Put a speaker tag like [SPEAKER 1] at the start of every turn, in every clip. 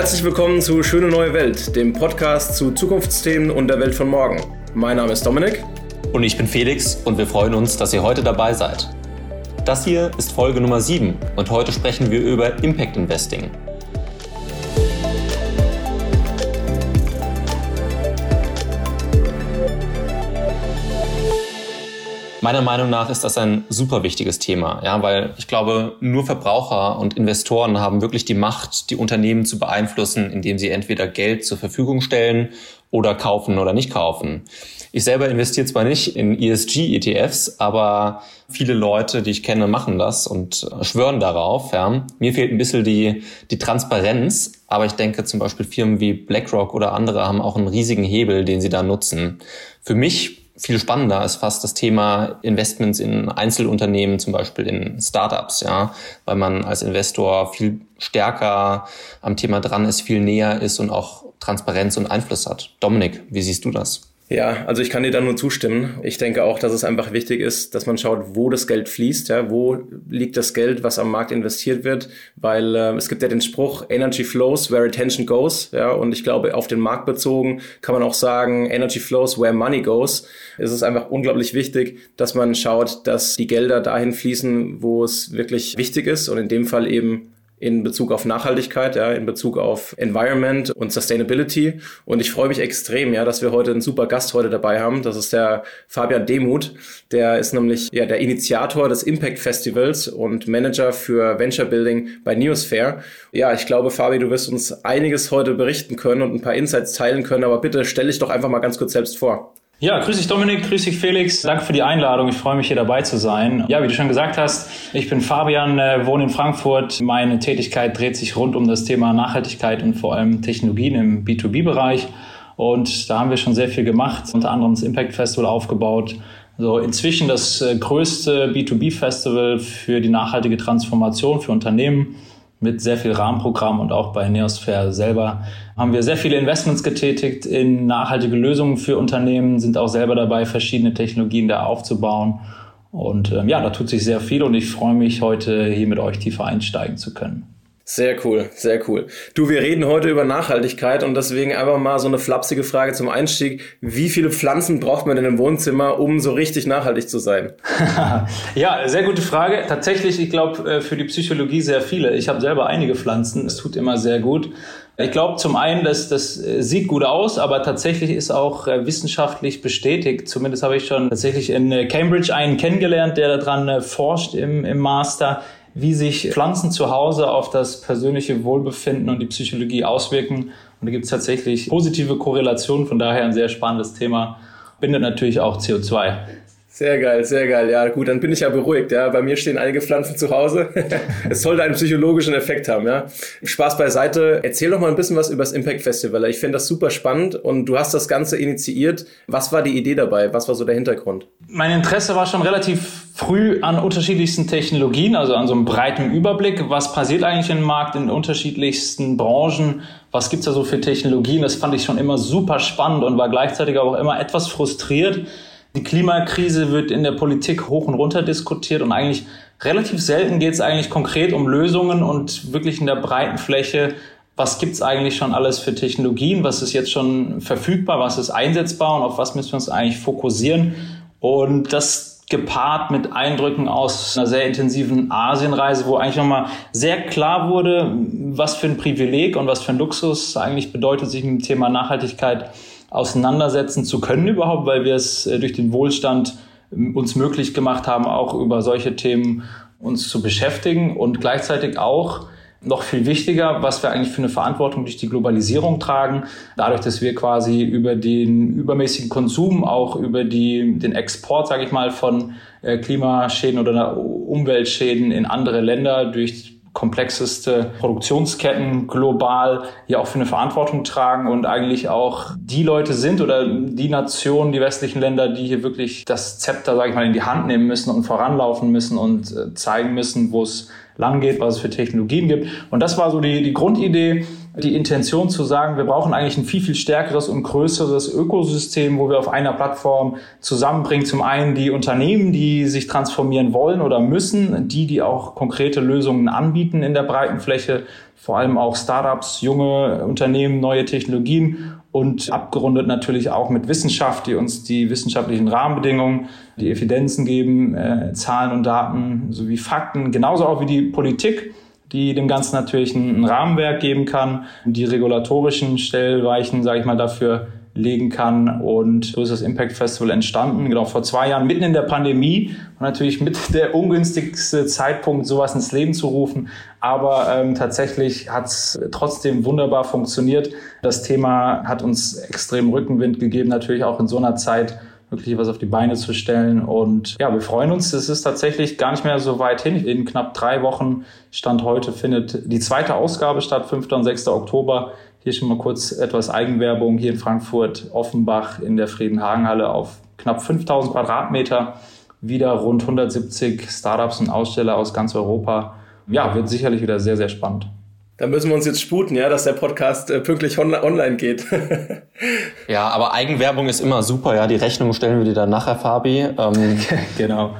[SPEAKER 1] Herzlich willkommen zu Schöne neue Welt, dem Podcast zu Zukunftsthemen und der Welt von morgen. Mein Name ist Dominik.
[SPEAKER 2] Und ich bin Felix und wir freuen uns, dass ihr heute dabei seid. Das hier ist Folge Nummer 7 und heute sprechen wir über Impact Investing. Meiner Meinung nach ist das ein super wichtiges Thema, ja, weil ich glaube, nur Verbraucher und Investoren haben wirklich die Macht, die Unternehmen zu beeinflussen, indem sie entweder Geld zur Verfügung stellen oder kaufen oder nicht kaufen. Ich selber investiere zwar nicht in ESG-ETFs, aber viele Leute, die ich kenne, machen das und schwören darauf. Ja. Mir fehlt ein bisschen die, die Transparenz, aber ich denke zum Beispiel Firmen wie BlackRock oder andere haben auch einen riesigen Hebel, den sie da nutzen. Für mich viel spannender ist fast das Thema Investments in Einzelunternehmen, zum Beispiel in Startups, ja, weil man als Investor viel stärker am Thema dran ist, viel näher ist und auch Transparenz und Einfluss hat. Dominik, wie siehst du das?
[SPEAKER 1] Ja, also ich kann dir da nur zustimmen. Ich denke auch, dass es einfach wichtig ist, dass man schaut, wo das Geld fließt, ja, wo liegt das Geld, was am Markt investiert wird, weil äh, es gibt ja den Spruch Energy flows where attention goes, ja, und ich glaube, auf den Markt bezogen kann man auch sagen, Energy flows where money goes. Es ist einfach unglaublich wichtig, dass man schaut, dass die Gelder dahin fließen, wo es wirklich wichtig ist und in dem Fall eben in Bezug auf Nachhaltigkeit, ja, in Bezug auf Environment und Sustainability. Und ich freue mich extrem, ja, dass wir heute einen super Gast heute dabei haben. Das ist der Fabian Demuth. Der ist nämlich ja der Initiator des Impact Festivals und Manager für Venture Building bei Neosphere. Ja, ich glaube, Fabi, du wirst uns einiges heute berichten können und ein paar Insights teilen können. Aber bitte stell dich doch einfach mal ganz kurz selbst vor.
[SPEAKER 3] Ja, grüß dich Dominik, grüß dich Felix. Danke für die Einladung. Ich freue mich hier dabei zu sein. Ja, wie du schon gesagt hast, ich bin Fabian, äh, wohne in Frankfurt. Meine Tätigkeit dreht sich rund um das Thema Nachhaltigkeit und vor allem Technologien im B2B-Bereich. Und da haben wir schon sehr viel gemacht, unter anderem das Impact Festival aufgebaut. So inzwischen das äh, größte B2B-Festival für die nachhaltige Transformation für Unternehmen mit sehr viel Rahmenprogramm und auch bei Neosphere selber haben wir sehr viele Investments getätigt in nachhaltige Lösungen für Unternehmen, sind auch selber dabei, verschiedene Technologien da aufzubauen. Und ähm, ja, da tut sich sehr viel und ich freue mich, heute hier mit euch tiefer einsteigen zu können.
[SPEAKER 1] Sehr cool, sehr cool. Du, wir reden heute über Nachhaltigkeit und deswegen einfach mal so eine flapsige Frage zum Einstieg. Wie viele Pflanzen braucht man denn im Wohnzimmer, um so richtig nachhaltig zu sein?
[SPEAKER 3] ja, sehr gute Frage. Tatsächlich, ich glaube, äh, für die Psychologie sehr viele. Ich habe selber einige Pflanzen. Es tut immer sehr gut. Ich glaube zum einen, dass das äh, sieht gut aus, aber tatsächlich ist auch äh, wissenschaftlich bestätigt. Zumindest habe ich schon tatsächlich in Cambridge einen kennengelernt, der daran forscht im, im Master wie sich Pflanzen zu Hause auf das persönliche Wohlbefinden und die Psychologie auswirken. Und da gibt es tatsächlich positive Korrelationen, von daher ein sehr spannendes Thema. Bindet natürlich auch CO2.
[SPEAKER 1] Sehr geil, sehr geil. Ja, gut, dann bin ich ja beruhigt. Ja, bei mir stehen einige Pflanzen zu Hause. es sollte einen psychologischen Effekt haben. Ja, Spaß beiseite. Erzähl doch mal ein bisschen was über das Impact Festival. Ich finde das super spannend und du hast das Ganze initiiert. Was war die Idee dabei? Was war so der Hintergrund?
[SPEAKER 3] Mein Interesse war schon relativ früh an unterschiedlichsten Technologien, also an so einem breiten Überblick. Was passiert eigentlich im Markt in unterschiedlichsten Branchen? Was gibt's da so für Technologien? Das fand ich schon immer super spannend und war gleichzeitig auch immer etwas frustriert die Klimakrise wird in der Politik hoch und runter diskutiert und eigentlich relativ selten geht es eigentlich konkret um Lösungen und wirklich in der breiten Fläche, was gibt's eigentlich schon alles für Technologien, was ist jetzt schon verfügbar, was ist einsetzbar und auf was müssen wir uns eigentlich fokussieren. Und das gepaart mit Eindrücken aus einer sehr intensiven Asienreise, wo eigentlich nochmal sehr klar wurde, was für ein Privileg und was für ein Luxus eigentlich bedeutet, sich mit dem Thema Nachhaltigkeit auseinandersetzen zu können überhaupt, weil wir es äh, durch den Wohlstand ähm, uns möglich gemacht haben, auch über solche Themen uns zu beschäftigen und gleichzeitig auch noch viel wichtiger, was wir eigentlich für eine Verantwortung durch die Globalisierung tragen, dadurch, dass wir quasi über den übermäßigen Konsum, auch über die, den Export, sage ich mal, von äh, Klimaschäden oder Umweltschäden in andere Länder durch komplexeste Produktionsketten global hier auch für eine Verantwortung tragen und eigentlich auch die Leute sind oder die Nationen, die westlichen Länder, die hier wirklich das Zepter, sage ich mal, in die Hand nehmen müssen und voranlaufen müssen und äh, zeigen müssen, wo es lang geht, was es für Technologien gibt. Und das war so die, die Grundidee. Die Intention zu sagen, wir brauchen eigentlich ein viel, viel stärkeres und größeres Ökosystem, wo wir auf einer Plattform zusammenbringen. Zum einen die Unternehmen, die sich transformieren wollen oder müssen, die, die auch konkrete Lösungen anbieten in der breiten Fläche, vor allem auch Startups, junge Unternehmen, neue Technologien und abgerundet natürlich auch mit Wissenschaft, die uns die wissenschaftlichen Rahmenbedingungen, die Evidenzen geben, äh, Zahlen und Daten sowie Fakten, genauso auch wie die Politik, die dem Ganzen natürlich ein, Rahmenwerk geben kann, die regulatorischen Stellweichen, sage ich mal, dafür legen kann. Und so ist das Impact Festival entstanden, genau vor zwei Jahren, mitten in der Pandemie und natürlich mit der ungünstigste Zeitpunkt, sowas ins Leben zu rufen. Aber ähm, tatsächlich hat es trotzdem wunderbar funktioniert. Das Thema hat uns extrem Rückenwind gegeben, natürlich auch in so einer Zeit wirklich was auf die Beine zu stellen. Und ja, wir freuen uns. Es ist tatsächlich gar nicht mehr so weit hin. In knapp drei Wochen Stand heute findet die zweite Ausgabe statt, 5. und 6. Oktober hier schon mal kurz etwas Eigenwerbung. Hier in Frankfurt, Offenbach in der Friedenhagenhalle auf knapp 5000 Quadratmeter. Wieder rund 170 Startups und Aussteller aus ganz Europa. Ja, wird sicherlich wieder sehr, sehr spannend.
[SPEAKER 1] Da müssen wir uns jetzt sputen, ja, dass der Podcast äh, pünktlich on online geht.
[SPEAKER 2] ja, aber Eigenwerbung ist immer super, ja. Die Rechnung stellen wir dir dann nachher, Fabi. Ähm,
[SPEAKER 3] genau.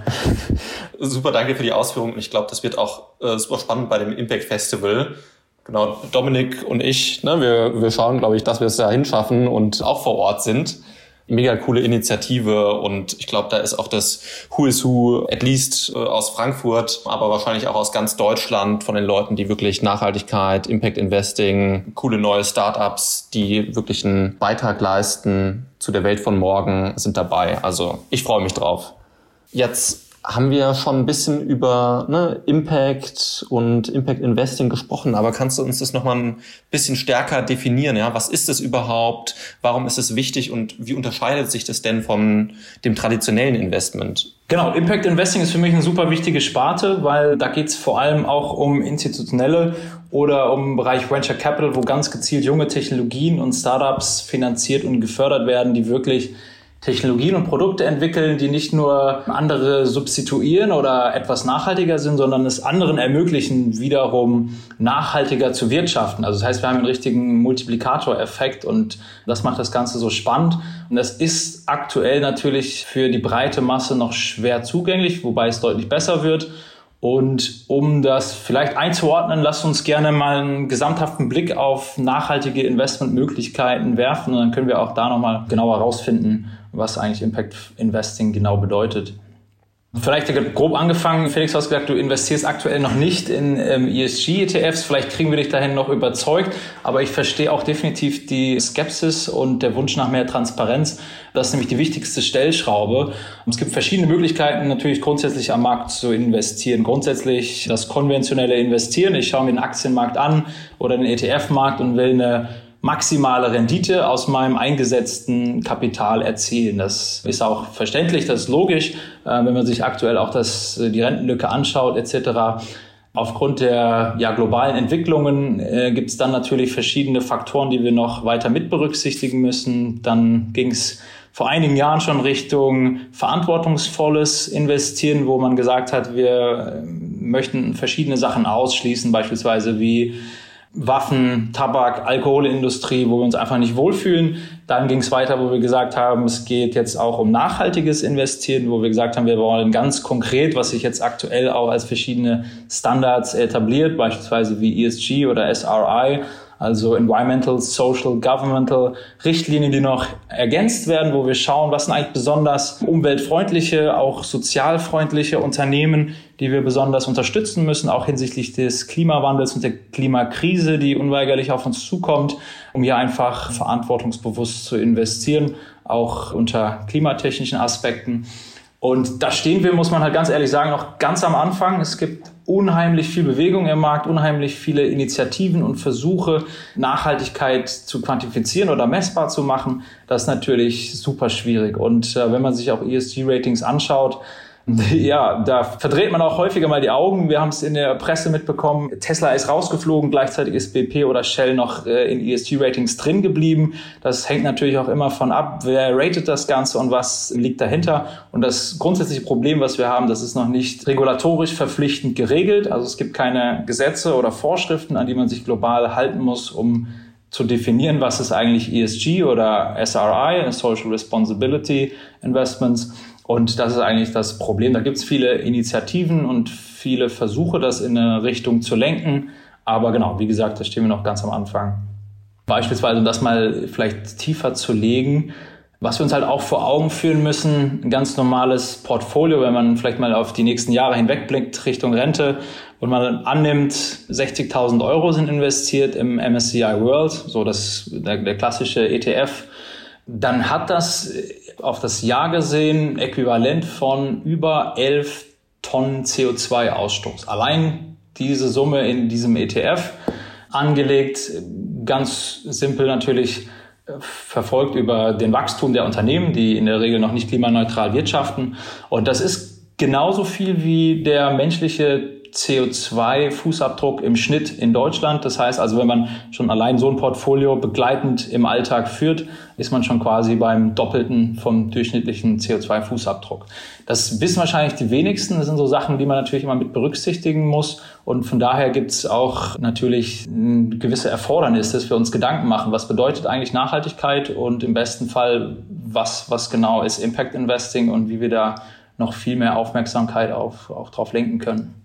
[SPEAKER 2] super, danke für die Ausführung. Ich glaube, das wird auch äh, super spannend bei dem Impact Festival. Genau, Dominik und ich, ne, wir, wir schauen, glaube ich, dass wir es da hinschaffen und auch vor Ort sind. Mega coole Initiative und ich glaube, da ist auch das Who is Who, at least äh, aus Frankfurt, aber wahrscheinlich auch aus ganz Deutschland von den Leuten, die wirklich Nachhaltigkeit, Impact Investing, coole neue Startups, die wirklich einen Beitrag leisten zu der Welt von morgen, sind dabei. Also ich freue mich drauf. Jetzt haben wir schon ein bisschen über ne, Impact und Impact Investing gesprochen, aber kannst du uns das nochmal ein bisschen stärker definieren? Ja? Was ist es überhaupt? Warum ist es wichtig und wie unterscheidet sich das denn von dem traditionellen Investment?
[SPEAKER 3] Genau, Impact Investing ist für mich eine super wichtige Sparte, weil da geht es vor allem auch um institutionelle oder um Bereich Venture Capital, wo ganz gezielt junge Technologien und Startups finanziert und gefördert werden, die wirklich Technologien und Produkte entwickeln, die nicht nur andere substituieren oder etwas nachhaltiger sind, sondern es anderen ermöglichen, wiederum nachhaltiger zu wirtschaften. Also das heißt, wir haben einen richtigen Multiplikatoreffekt und das macht das Ganze so spannend. Und das ist aktuell natürlich für die breite Masse noch schwer zugänglich, wobei es deutlich besser wird. Und um das vielleicht einzuordnen, lasst uns gerne mal einen gesamthaften Blick auf nachhaltige Investmentmöglichkeiten werfen und dann können wir auch da nochmal genauer herausfinden, was eigentlich Impact Investing genau bedeutet. Vielleicht grob angefangen, Felix, du hast gesagt, du investierst aktuell noch nicht in ähm, ESG-ETFs. Vielleicht kriegen wir dich dahin noch überzeugt. Aber ich verstehe auch definitiv die Skepsis und der Wunsch nach mehr Transparenz. Das ist nämlich die wichtigste Stellschraube. Es gibt verschiedene Möglichkeiten, natürlich grundsätzlich am Markt zu investieren. Grundsätzlich das konventionelle Investieren. Ich schaue mir den Aktienmarkt an oder den ETF-Markt und will eine maximale Rendite aus meinem eingesetzten Kapital erzielen. Das ist auch verständlich, das ist logisch, äh, wenn man sich aktuell auch das, äh, die Rentenlücke anschaut etc. Aufgrund der ja, globalen Entwicklungen äh, gibt es dann natürlich verschiedene Faktoren, die wir noch weiter mit berücksichtigen müssen. Dann ging es vor einigen Jahren schon Richtung verantwortungsvolles Investieren, wo man gesagt hat, wir äh, möchten verschiedene Sachen ausschließen, beispielsweise wie Waffen, Tabak, Alkoholindustrie, wo wir uns einfach nicht wohlfühlen. Dann ging es weiter, wo wir gesagt haben, es geht jetzt auch um nachhaltiges Investieren, wo wir gesagt haben, wir wollen ganz konkret, was sich jetzt aktuell auch als verschiedene Standards etabliert, beispielsweise wie ESG oder SRI, also Environmental, Social, Governmental Richtlinien, die noch ergänzt werden, wo wir schauen, was sind eigentlich besonders umweltfreundliche, auch sozialfreundliche Unternehmen, die wir besonders unterstützen müssen, auch hinsichtlich des Klimawandels und der Klimakrise, die unweigerlich auf uns zukommt, um hier einfach verantwortungsbewusst zu investieren, auch unter klimatechnischen Aspekten. Und da stehen wir, muss man halt ganz ehrlich sagen, noch ganz am Anfang. Es gibt unheimlich viel Bewegung im Markt, unheimlich viele Initiativen und Versuche, Nachhaltigkeit zu quantifizieren oder messbar zu machen. Das ist natürlich super schwierig. Und äh, wenn man sich auch ESG-Ratings anschaut, Ja, da verdreht man auch häufiger mal die Augen. Wir haben es in der Presse mitbekommen. Tesla ist rausgeflogen, gleichzeitig ist BP oder Shell noch äh, in ESG-Ratings drin geblieben. Das hängt natürlich auch immer von ab, wer ratet das Ganze und was liegt dahinter. Und das grundsätzliche Problem, was wir haben, das ist noch nicht regulatorisch verpflichtend geregelt. Also es gibt keine Gesetze oder Vorschriften, an die man sich global halten muss, um zu definieren, was ist eigentlich ESG oder SRI, Social Responsibility Investments. Und das ist eigentlich das Problem. Da gibt es viele Initiativen und viele Versuche, das in eine Richtung zu lenken. Aber genau, wie gesagt, da stehen wir noch ganz am Anfang. Beispielsweise, um das mal vielleicht tiefer zu legen, was wir uns halt auch vor Augen führen müssen, ein ganz normales Portfolio, wenn man vielleicht mal auf die nächsten Jahre hinwegblickt Richtung Rente und man annimmt, 60.000 Euro sind investiert im MSCI World, so das, der, der klassische ETF, dann hat das auf das Jahr gesehen äquivalent von über 11 Tonnen CO2-Ausstoß. Allein diese Summe in diesem ETF angelegt, ganz simpel natürlich äh, verfolgt über den Wachstum der Unternehmen, die in der Regel noch nicht klimaneutral wirtschaften. Und das ist genauso viel wie der menschliche CO2-Fußabdruck im Schnitt in Deutschland. Das heißt also, wenn man schon allein so ein Portfolio begleitend im Alltag führt, ist man schon quasi beim Doppelten vom durchschnittlichen CO2-Fußabdruck. Das wissen wahrscheinlich die wenigsten. Das sind so Sachen, die man natürlich immer mit berücksichtigen muss. Und von daher gibt es auch natürlich eine gewisse Erfordernis, dass wir uns Gedanken machen, was bedeutet eigentlich Nachhaltigkeit und im besten Fall, was, was genau ist Impact Investing und wie wir da noch viel mehr Aufmerksamkeit auf, auch drauf lenken können.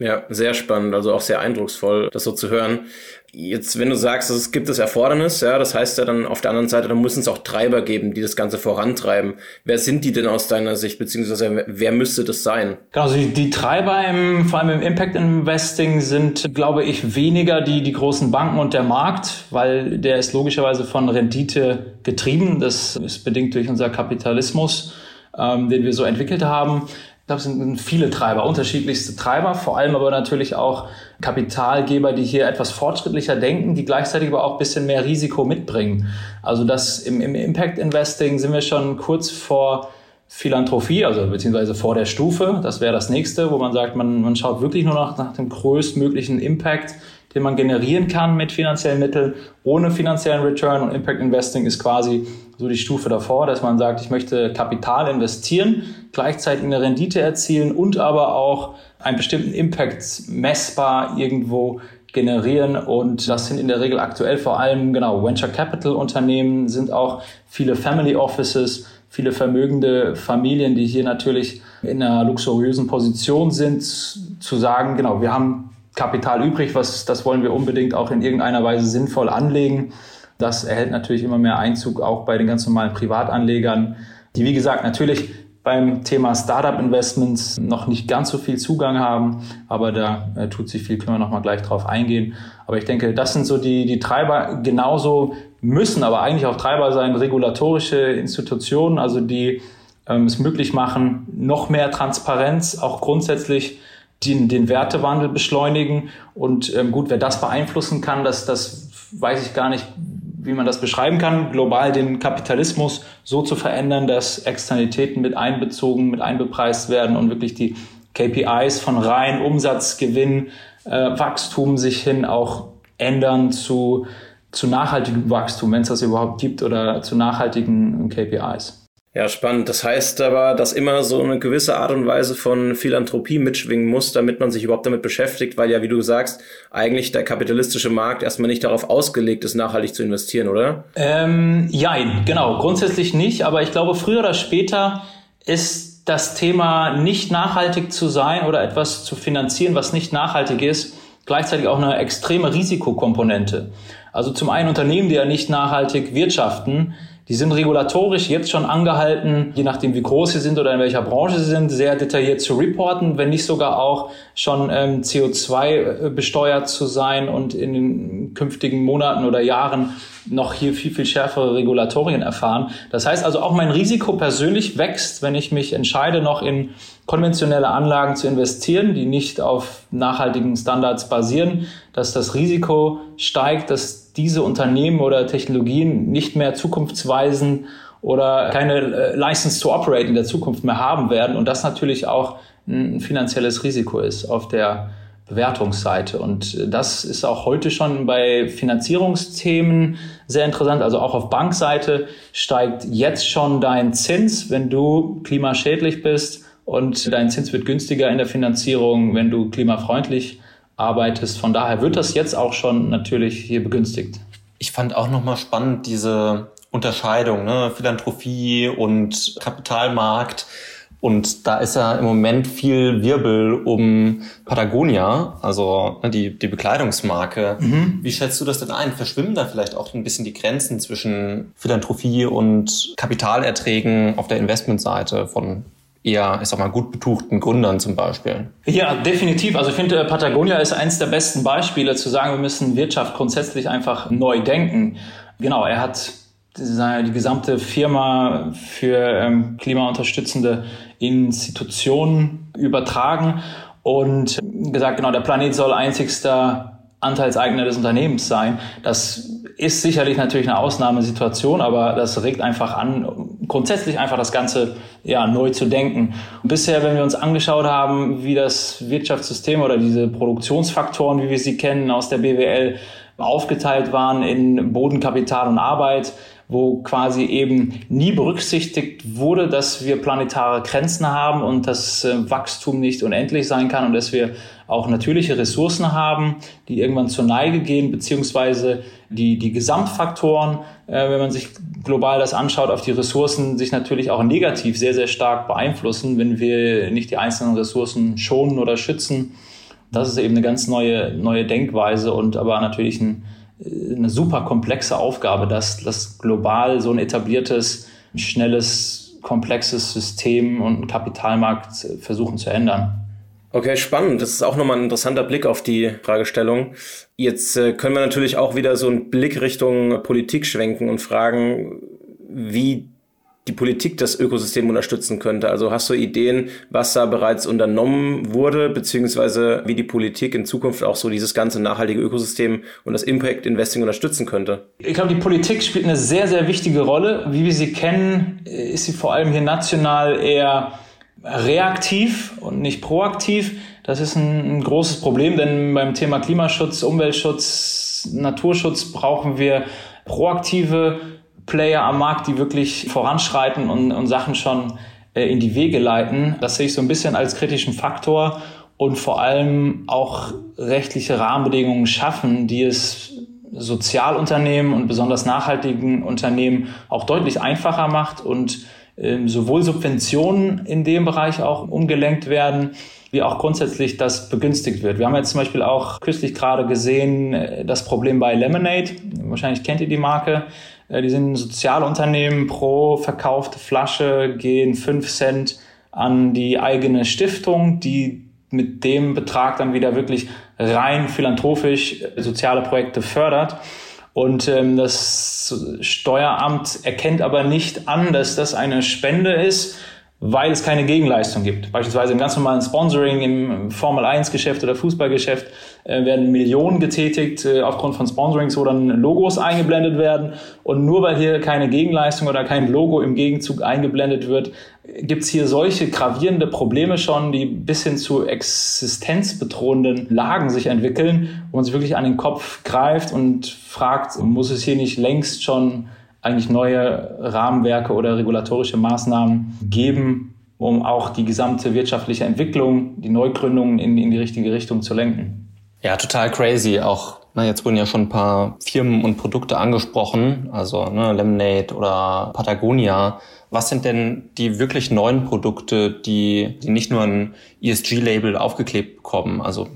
[SPEAKER 1] Ja, sehr spannend, also auch sehr eindrucksvoll, das so zu hören. Jetzt, wenn du sagst, es gibt das Erfordernis, ja, das heißt ja dann auf der anderen Seite, dann müssen es auch Treiber geben, die das Ganze vorantreiben. Wer sind die denn aus deiner Sicht, beziehungsweise wer müsste das sein?
[SPEAKER 3] Genau, also die, die Treiber im, vor allem im Impact Investing sind, glaube ich, weniger die, die großen Banken und der Markt, weil der ist logischerweise von Rendite getrieben. Das ist bedingt durch unser Kapitalismus, ähm, den wir so entwickelt haben glaube, es sind viele Treiber, unterschiedlichste Treiber, vor allem aber natürlich auch Kapitalgeber, die hier etwas fortschrittlicher denken, die gleichzeitig aber auch ein bisschen mehr Risiko mitbringen. Also das im, im Impact Investing sind wir schon kurz vor Philanthropie, also beziehungsweise vor der Stufe. Das wäre das nächste, wo man sagt, man, man schaut wirklich nur noch nach dem größtmöglichen Impact, den man generieren kann mit finanziellen Mitteln, ohne finanziellen Return. Und Impact Investing ist quasi so die Stufe davor, dass man sagt, ich möchte Kapital investieren, gleichzeitig eine Rendite erzielen und aber auch einen bestimmten Impact messbar irgendwo generieren. Und das sind in der Regel aktuell vor allem, genau, Venture Capital Unternehmen, sind auch viele Family Offices, viele vermögende Familien, die hier natürlich in einer luxuriösen Position sind, zu sagen, genau, wir haben Kapital übrig, was, das wollen wir unbedingt auch in irgendeiner Weise sinnvoll anlegen. Das erhält natürlich immer mehr Einzug auch bei den ganz normalen Privatanlegern, die wie gesagt natürlich beim Thema Startup Investments noch nicht ganz so viel Zugang haben, aber da äh, tut sich viel, können wir nochmal gleich drauf eingehen. Aber ich denke, das sind so die, die Treiber, genauso müssen aber eigentlich auch Treiber sein, regulatorische Institutionen, also die ähm, es möglich machen, noch mehr Transparenz, auch grundsätzlich den, den Wertewandel beschleunigen. Und ähm, gut, wer das beeinflussen kann, das, das weiß ich gar nicht, wie man das beschreiben kann, global den Kapitalismus so zu verändern, dass Externalitäten mit einbezogen, mit einbepreist werden und wirklich die KPIs von rein Umsatz, Gewinn, äh, Wachstum sich hin auch ändern zu, zu nachhaltigem Wachstum, wenn es das überhaupt gibt, oder zu nachhaltigen KPIs.
[SPEAKER 1] Ja, spannend. Das heißt aber, dass immer so eine gewisse Art und Weise von Philanthropie mitschwingen muss, damit man sich überhaupt damit beschäftigt, weil ja, wie du sagst, eigentlich der kapitalistische Markt erstmal nicht darauf ausgelegt ist, nachhaltig zu investieren, oder?
[SPEAKER 3] Ähm, ja, genau. Grundsätzlich nicht, aber ich glaube, früher oder später ist das Thema nicht nachhaltig zu sein oder etwas zu finanzieren, was nicht nachhaltig ist, gleichzeitig auch eine extreme Risikokomponente. Also zum einen Unternehmen, die ja nicht nachhaltig wirtschaften, die sind regulatorisch jetzt schon angehalten, je nachdem wie groß sie sind oder in welcher Branche sie sind, sehr detailliert zu reporten, wenn nicht sogar auch schon ähm, CO2 äh, besteuert zu sein und in den künftigen Monaten oder Jahren noch hier viel, viel schärfere Regulatorien erfahren. Das heißt also auch mein Risiko persönlich wächst, wenn ich mich entscheide, noch in konventionelle Anlagen zu investieren, die nicht auf nachhaltigen Standards basieren, dass das Risiko steigt, dass diese Unternehmen oder Technologien nicht mehr zukunftsweisen oder keine äh, License to Operate in der Zukunft mehr haben werden und das natürlich auch ein finanzielles Risiko ist auf der Bewertungsseite. Und das ist auch heute schon bei Finanzierungsthemen sehr interessant. Also auch auf Bankseite steigt jetzt schon dein Zins, wenn du klimaschädlich bist und dein Zins wird günstiger in der Finanzierung, wenn du klimafreundlich arbeitest. Von daher wird das jetzt auch schon natürlich hier begünstigt.
[SPEAKER 2] Ich fand auch nochmal spannend diese Unterscheidung, ne? Philanthropie und Kapitalmarkt. Und da ist ja im Moment viel Wirbel um Patagonia, also ne, die, die Bekleidungsmarke. Mhm. Wie schätzt du das denn ein? Verschwimmen da vielleicht auch ein bisschen die Grenzen zwischen Philanthropie und Kapitalerträgen auf der Investmentseite von eher, ich sag mal, gut betuchten Gründern zum Beispiel?
[SPEAKER 3] Ja, definitiv. Also ich finde, äh, Patagonia ist eines der besten Beispiele zu sagen, wir müssen Wirtschaft grundsätzlich einfach neu denken. Genau, er hat die gesamte Firma für ähm, klimaunterstützende Institutionen übertragen und gesagt, genau, der Planet soll einzigster Anteilseigner des Unternehmens sein. Das ist sicherlich natürlich eine Ausnahmesituation, aber das regt einfach an, grundsätzlich einfach das Ganze ja, neu zu denken. Bisher, wenn wir uns angeschaut haben, wie das Wirtschaftssystem oder diese Produktionsfaktoren, wie wir sie kennen aus der BWL, aufgeteilt waren in Bodenkapital und Arbeit, wo quasi eben nie berücksichtigt wurde, dass wir planetare Grenzen haben und dass äh, Wachstum nicht unendlich sein kann und dass wir auch natürliche Ressourcen haben, die irgendwann zur Neige gehen, beziehungsweise die, die Gesamtfaktoren, äh, wenn man sich global das anschaut, auf die Ressourcen sich natürlich auch negativ sehr, sehr stark beeinflussen, wenn wir nicht die einzelnen Ressourcen schonen oder schützen. Das ist eben eine ganz neue, neue Denkweise und aber natürlich ein, eine super komplexe Aufgabe, dass das global so ein etabliertes, schnelles, komplexes System und Kapitalmarkt versuchen zu ändern.
[SPEAKER 1] Okay, spannend. Das ist auch nochmal ein interessanter Blick auf die Fragestellung. Jetzt äh, können wir natürlich auch wieder so einen Blick Richtung Politik schwenken und fragen, wie die Politik das Ökosystem unterstützen könnte. Also hast du Ideen, was da bereits unternommen wurde, beziehungsweise wie die Politik in Zukunft auch so dieses ganze nachhaltige Ökosystem und das Impact Investing unterstützen könnte?
[SPEAKER 3] Ich glaube, die Politik spielt eine sehr, sehr wichtige Rolle. Wie wir sie kennen, ist sie vor allem hier national eher reaktiv und nicht proaktiv. Das ist ein, ein großes Problem, denn beim Thema Klimaschutz, Umweltschutz, Naturschutz brauchen wir proaktive Player am Markt, die wirklich voranschreiten und, und Sachen schon äh, in die Wege leiten. Das sehe ich so ein bisschen als kritischen Faktor und vor allem auch rechtliche Rahmenbedingungen schaffen, die es Sozialunternehmen und besonders nachhaltigen Unternehmen auch deutlich einfacher macht und ähm, sowohl Subventionen in dem Bereich auch umgelenkt werden, wie auch grundsätzlich das begünstigt wird. Wir haben jetzt zum Beispiel auch kürzlich gerade gesehen äh, das Problem bei Lemonade. Wahrscheinlich kennt ihr die Marke. Äh, die sind ein Sozialunternehmen. Pro verkaufte Flasche gehen fünf Cent an die eigene Stiftung, die mit dem Betrag dann wieder wirklich rein philanthropisch äh, soziale Projekte fördert. Und ähm, das Steueramt erkennt aber nicht an, dass das eine Spende ist, weil es keine Gegenleistung gibt. Beispielsweise im ganz normalen Sponsoring, im Formel 1 Geschäft oder Fußballgeschäft äh, werden Millionen getätigt äh, aufgrund von Sponsorings, wo dann Logos eingeblendet werden. Und nur weil hier keine Gegenleistung oder kein Logo im Gegenzug eingeblendet wird, gibt es hier solche gravierende Probleme schon, die bis hin zu existenzbedrohenden Lagen sich entwickeln, wo man sich wirklich an den Kopf greift und fragt, muss es hier nicht längst schon eigentlich neue Rahmenwerke oder regulatorische Maßnahmen geben, um auch die gesamte wirtschaftliche Entwicklung, die Neugründungen in, in die richtige Richtung zu lenken.
[SPEAKER 2] Ja, total crazy. Auch na, jetzt wurden ja schon ein paar Firmen und Produkte angesprochen, also ne, Lemonade oder Patagonia. Was sind denn die wirklich neuen Produkte, die, die nicht nur ein ESG-Label aufgeklebt bekommen? Also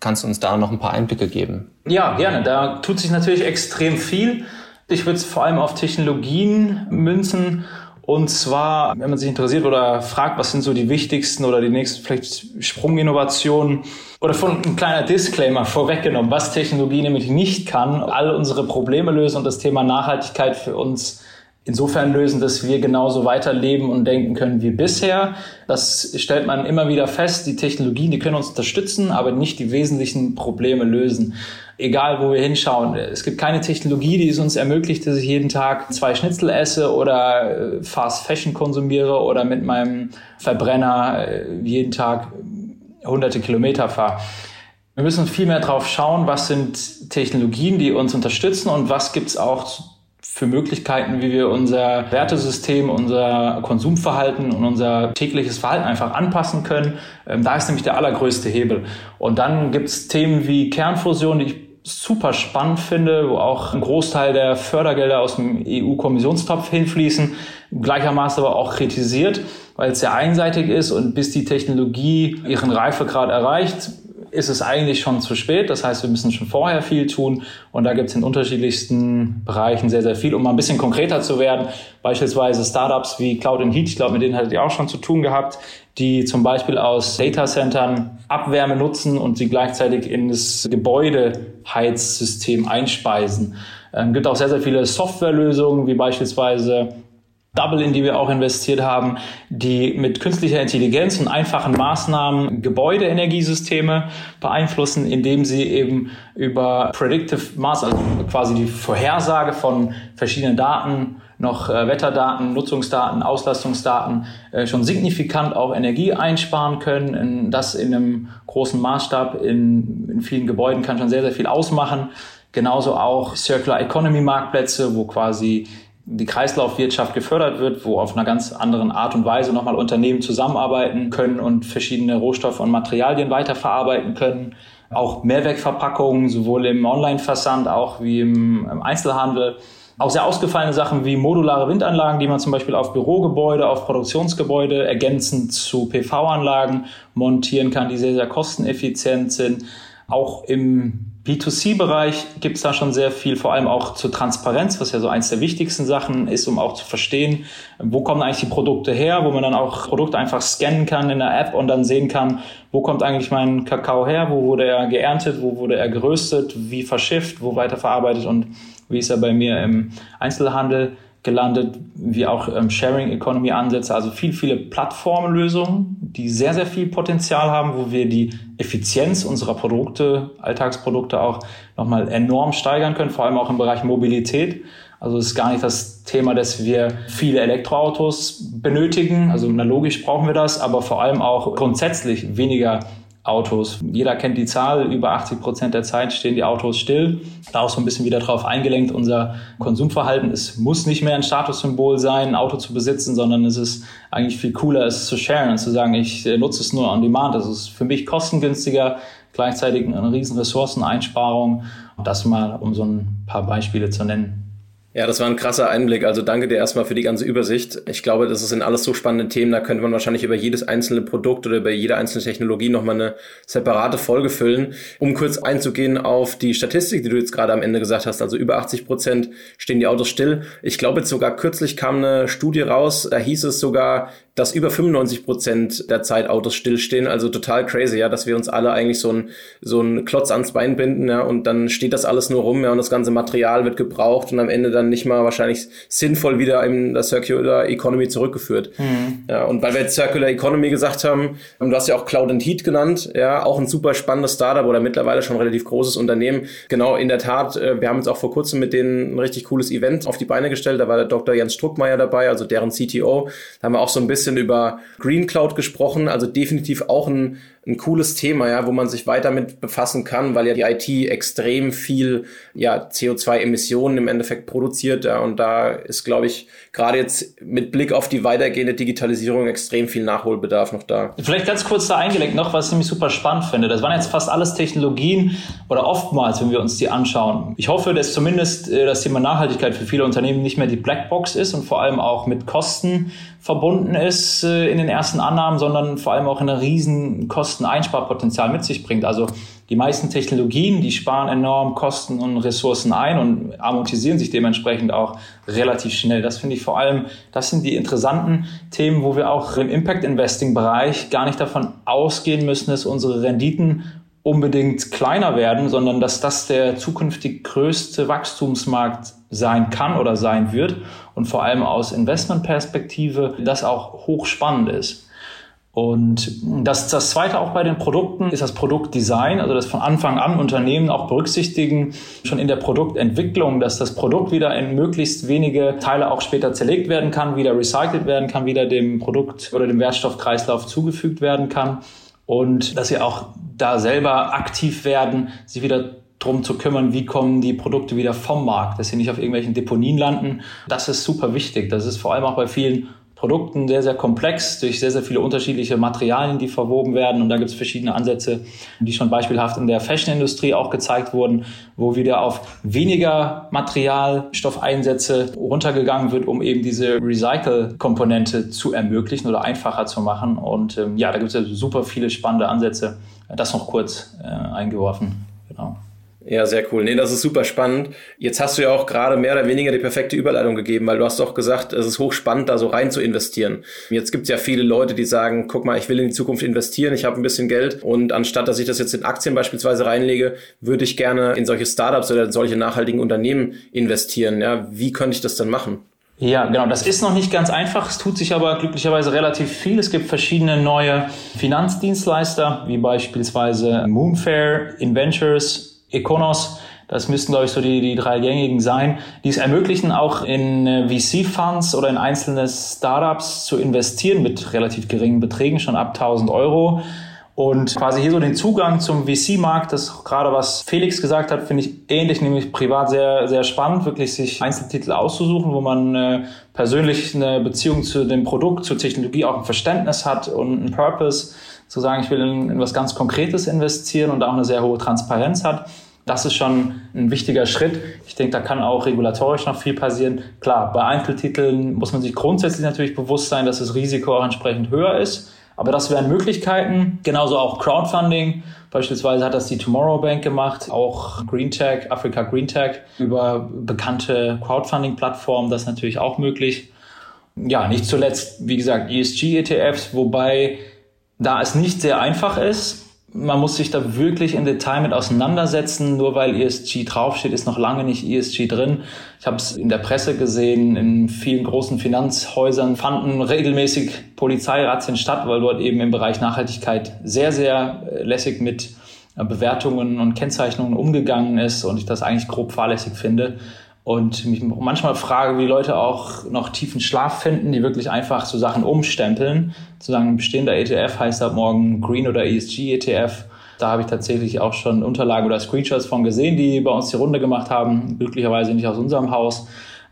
[SPEAKER 2] kannst du uns da noch ein paar Einblicke geben?
[SPEAKER 3] Ja, gerne. Da tut sich natürlich extrem viel. Ich würde es vor allem auf Technologien münzen. Und zwar, wenn man sich interessiert oder fragt, was sind so die wichtigsten oder die nächsten vielleicht Sprunginnovationen oder von ein kleiner Disclaimer vorweggenommen, was Technologie nämlich nicht kann, all unsere Probleme lösen und das Thema Nachhaltigkeit für uns insofern lösen, dass wir genauso weiterleben und denken können wie bisher. Das stellt man immer wieder fest. Die Technologien, die können uns unterstützen, aber nicht die wesentlichen Probleme lösen. Egal, wo wir hinschauen. Es gibt keine Technologie, die es uns ermöglicht, dass ich jeden Tag zwei Schnitzel esse oder äh, Fast Fashion konsumiere oder mit meinem Verbrenner äh, jeden Tag hunderte Kilometer fahre. Wir müssen viel mehr drauf schauen, was sind Technologien, die uns unterstützen und was gibt es auch für Möglichkeiten, wie wir unser Wertesystem, unser Konsumverhalten und unser tägliches Verhalten einfach anpassen können. Ähm, da ist nämlich der allergrößte Hebel. Und dann gibt es Themen wie Kernfusion, die ich super spannend finde, wo auch ein Großteil der Fördergelder aus dem EU-Kommissionstopf hinfließen, gleichermaßen aber auch kritisiert, weil es sehr einseitig ist und bis die Technologie ihren Reifegrad erreicht, ist es eigentlich schon zu spät. Das heißt, wir müssen schon vorher viel tun. Und da gibt es in unterschiedlichsten Bereichen sehr, sehr viel. Um mal ein bisschen konkreter zu werden, beispielsweise Startups wie Cloud and Heat, ich glaube, mit denen hattet ihr auch schon zu tun gehabt, die zum Beispiel aus Datacentern Abwärme nutzen und sie gleichzeitig in das Gebäudeheizsystem einspeisen. Es ähm, gibt auch sehr, sehr viele Softwarelösungen, wie beispielsweise Double, in die wir auch investiert haben, die mit künstlicher Intelligenz und einfachen Maßnahmen Gebäudeenergiesysteme beeinflussen, indem sie eben über Predictive Maß, also quasi die Vorhersage von verschiedenen Daten, noch äh, Wetterdaten, Nutzungsdaten, Auslastungsdaten äh, schon signifikant auch Energie einsparen können. In, das in einem großen Maßstab in, in vielen Gebäuden kann schon sehr, sehr viel ausmachen. Genauso auch Circular Economy Marktplätze, wo quasi die Kreislaufwirtschaft gefördert wird, wo auf einer ganz anderen Art und Weise nochmal Unternehmen zusammenarbeiten können und verschiedene Rohstoffe und Materialien weiterverarbeiten können. Auch Mehrwegverpackungen, sowohl im Online-Versand, auch wie im, Einzelhandel. Auch sehr ausgefallene Sachen wie modulare Windanlagen, die man zum Beispiel auf Bürogebäude, auf Produktionsgebäude ergänzend zu PV-Anlagen montieren kann, die sehr, sehr kosteneffizient sind. Auch im B2C-Bereich gibt es da schon sehr viel, vor allem auch zur Transparenz, was ja so eins der wichtigsten Sachen ist, um auch zu verstehen, wo kommen eigentlich die Produkte her, wo man dann auch Produkte einfach scannen kann in der App und dann sehen kann, wo kommt eigentlich mein Kakao her, wo wurde er geerntet, wo wurde er geröstet, wie verschifft, wo weiterverarbeitet und wie ist er bei mir im Einzelhandel gelandet, wie auch ähm, Sharing Economy Ansätze, also viel, viele Plattformlösungen, die sehr, sehr viel Potenzial haben, wo wir die Effizienz unserer Produkte, Alltagsprodukte auch nochmal enorm steigern können, vor allem auch im Bereich Mobilität. Also es ist gar nicht das Thema, dass wir viele Elektroautos benötigen. Also na logisch brauchen wir das, aber vor allem auch grundsätzlich weniger Autos. Jeder kennt die Zahl, über 80 Prozent der Zeit stehen die Autos still. Da auch so ein bisschen wieder darauf eingelenkt, unser Konsumverhalten. Es muss nicht mehr ein Statussymbol sein, ein Auto zu besitzen, sondern es ist eigentlich viel cooler, es zu sharen und zu sagen, ich äh, nutze es nur on demand. Das ist für mich kostengünstiger, gleichzeitig eine riesen Ressourceneinsparung. Und das mal, um so ein paar Beispiele zu nennen.
[SPEAKER 1] Ja, das war ein krasser Einblick. Also danke dir erstmal für die ganze Übersicht. Ich glaube, das sind alles so spannende Themen. Da könnte man wahrscheinlich über jedes einzelne Produkt oder über jede einzelne Technologie nochmal eine separate Folge füllen. Um kurz einzugehen auf die Statistik, die du jetzt gerade am Ende gesagt hast. Also über 80 Prozent stehen die Autos still. Ich glaube, jetzt sogar kürzlich kam eine Studie raus. Da hieß es sogar, dass über 95 Prozent der Zeit Autos stillstehen. Also total crazy, ja, dass wir uns alle eigentlich so ein, so ein Klotz ans Bein binden, ja, und dann steht das alles nur rum, ja, und das ganze Material wird gebraucht und am Ende dann nicht mal wahrscheinlich sinnvoll wieder in der Circular Economy zurückgeführt. Mhm. Ja, und weil wir jetzt Circular Economy gesagt haben, du hast ja auch Cloud and Heat genannt, ja, auch ein super spannendes Startup oder mittlerweile schon ein relativ großes Unternehmen. Genau, in der Tat, äh, wir haben uns auch vor kurzem mit denen ein richtig cooles Event auf die Beine gestellt. Da war der Dr. Jens Struckmeier dabei, also deren CTO. Da haben wir auch so ein bisschen bisschen über Green Cloud gesprochen, also definitiv auch ein ein cooles Thema, ja, wo man sich weiter mit befassen kann, weil ja die IT extrem viel ja, CO2-Emissionen im Endeffekt produziert. Ja, und da ist, glaube ich, gerade jetzt mit Blick auf die weitergehende Digitalisierung extrem viel Nachholbedarf noch da.
[SPEAKER 3] Vielleicht ganz kurz da eingelenkt noch, was ich nämlich super spannend finde. Das waren jetzt fast alles Technologien oder oftmals, wenn wir uns die anschauen. Ich hoffe, dass zumindest äh, das Thema Nachhaltigkeit für viele Unternehmen nicht mehr die Blackbox ist und vor allem auch mit Kosten verbunden ist äh, in den ersten Annahmen, sondern vor allem auch in einer riesen Kosten Kosteneinsparpotenzial mit sich bringt. Also die meisten Technologien, die sparen enorm Kosten und Ressourcen ein und amortisieren sich dementsprechend auch relativ schnell. Das finde ich vor allem, das sind die interessanten Themen, wo wir auch im Impact Investing Bereich gar nicht davon ausgehen müssen, dass unsere Renditen unbedingt kleiner werden, sondern dass das der zukünftig größte Wachstumsmarkt sein kann oder sein wird und vor allem aus Investmentperspektive das auch hochspannend ist. Und das, das Zweite auch bei den Produkten ist das Produktdesign, also das von Anfang an Unternehmen auch berücksichtigen, schon in der Produktentwicklung, dass das Produkt wieder in möglichst wenige Teile auch später zerlegt werden kann, wieder recycelt werden kann, wieder dem Produkt oder dem Wertstoffkreislauf zugefügt werden kann. Und dass sie auch da selber aktiv werden, sie wieder drum zu kümmern, wie kommen die Produkte wieder vom Markt, dass sie nicht auf irgendwelchen Deponien landen. Das ist super wichtig. Das ist vor allem auch bei vielen Produkten sehr, sehr komplex durch sehr, sehr viele unterschiedliche Materialien, die verwoben werden. Und da gibt es verschiedene Ansätze, die schon beispielhaft in der Fashion-Industrie auch gezeigt wurden, wo wieder auf weniger Materialstoffeinsätze runtergegangen wird, um eben diese Recycle-Komponente zu ermöglichen oder einfacher zu machen. Und ähm, ja, da gibt es ja super viele spannende Ansätze. Das noch kurz äh, eingeworfen. Genau.
[SPEAKER 1] Ja, sehr cool. Nee, das ist super spannend. Jetzt hast du ja auch gerade mehr oder weniger die perfekte Überleitung gegeben, weil du hast doch gesagt, es ist hochspannend, da so rein zu investieren. Jetzt gibt es ja viele Leute, die sagen, guck mal, ich will in die Zukunft investieren, ich habe ein bisschen Geld und anstatt, dass ich das jetzt in Aktien beispielsweise reinlege, würde ich gerne in solche Startups oder in solche nachhaltigen Unternehmen investieren. Ja, wie könnte ich das dann machen?
[SPEAKER 3] Ja, genau. Das ist noch nicht ganz einfach. Es tut sich aber glücklicherweise relativ viel. Es gibt verschiedene neue Finanzdienstleister, wie beispielsweise Moonfair, Inventures, Econos, das müssten, glaube ich, so die, die drei gängigen sein, die es ermöglichen, auch in äh, VC-Funds oder in einzelne Startups zu investieren mit relativ geringen Beträgen, schon ab 1000 Euro. Und quasi hier so den Zugang zum VC-Markt, das gerade was Felix gesagt hat, finde ich ähnlich, nämlich privat sehr, sehr spannend, wirklich sich Einzeltitel auszusuchen, wo man äh, persönlich eine Beziehung zu dem Produkt, zur Technologie auch ein Verständnis hat und ein Purpose, zu sagen, ich will in, in was ganz Konkretes investieren und da auch eine sehr hohe Transparenz hat. Das ist schon ein wichtiger Schritt. Ich denke, da kann auch regulatorisch noch viel passieren. Klar, bei Einzeltiteln muss man sich grundsätzlich natürlich bewusst sein, dass das Risiko auch entsprechend höher ist. Aber das wären Möglichkeiten. Genauso auch Crowdfunding. Beispielsweise hat das die Tomorrow Bank gemacht, auch GreenTech, Africa GreenTech über bekannte Crowdfunding-Plattformen. Das ist natürlich auch möglich. Ja, nicht zuletzt, wie gesagt, ESG-ETFs, wobei da es nicht sehr einfach ist, man muss sich da wirklich im Detail mit auseinandersetzen. Nur weil ESG draufsteht, ist noch lange nicht ESG drin. Ich habe es in der Presse gesehen, in vielen großen Finanzhäusern fanden regelmäßig Polizeirazzien statt, weil dort eben im Bereich Nachhaltigkeit sehr, sehr äh, lässig mit äh, Bewertungen und Kennzeichnungen umgegangen ist und ich das eigentlich grob fahrlässig finde und mich manchmal frage, wie Leute auch noch tiefen Schlaf finden, die wirklich einfach so Sachen umstempeln. Zu sagen, bestehender ETF heißt ab morgen Green oder ESG ETF. Da habe ich tatsächlich auch schon Unterlagen oder Screenshots von gesehen, die bei uns die Runde gemacht haben. Glücklicherweise nicht aus unserem Haus.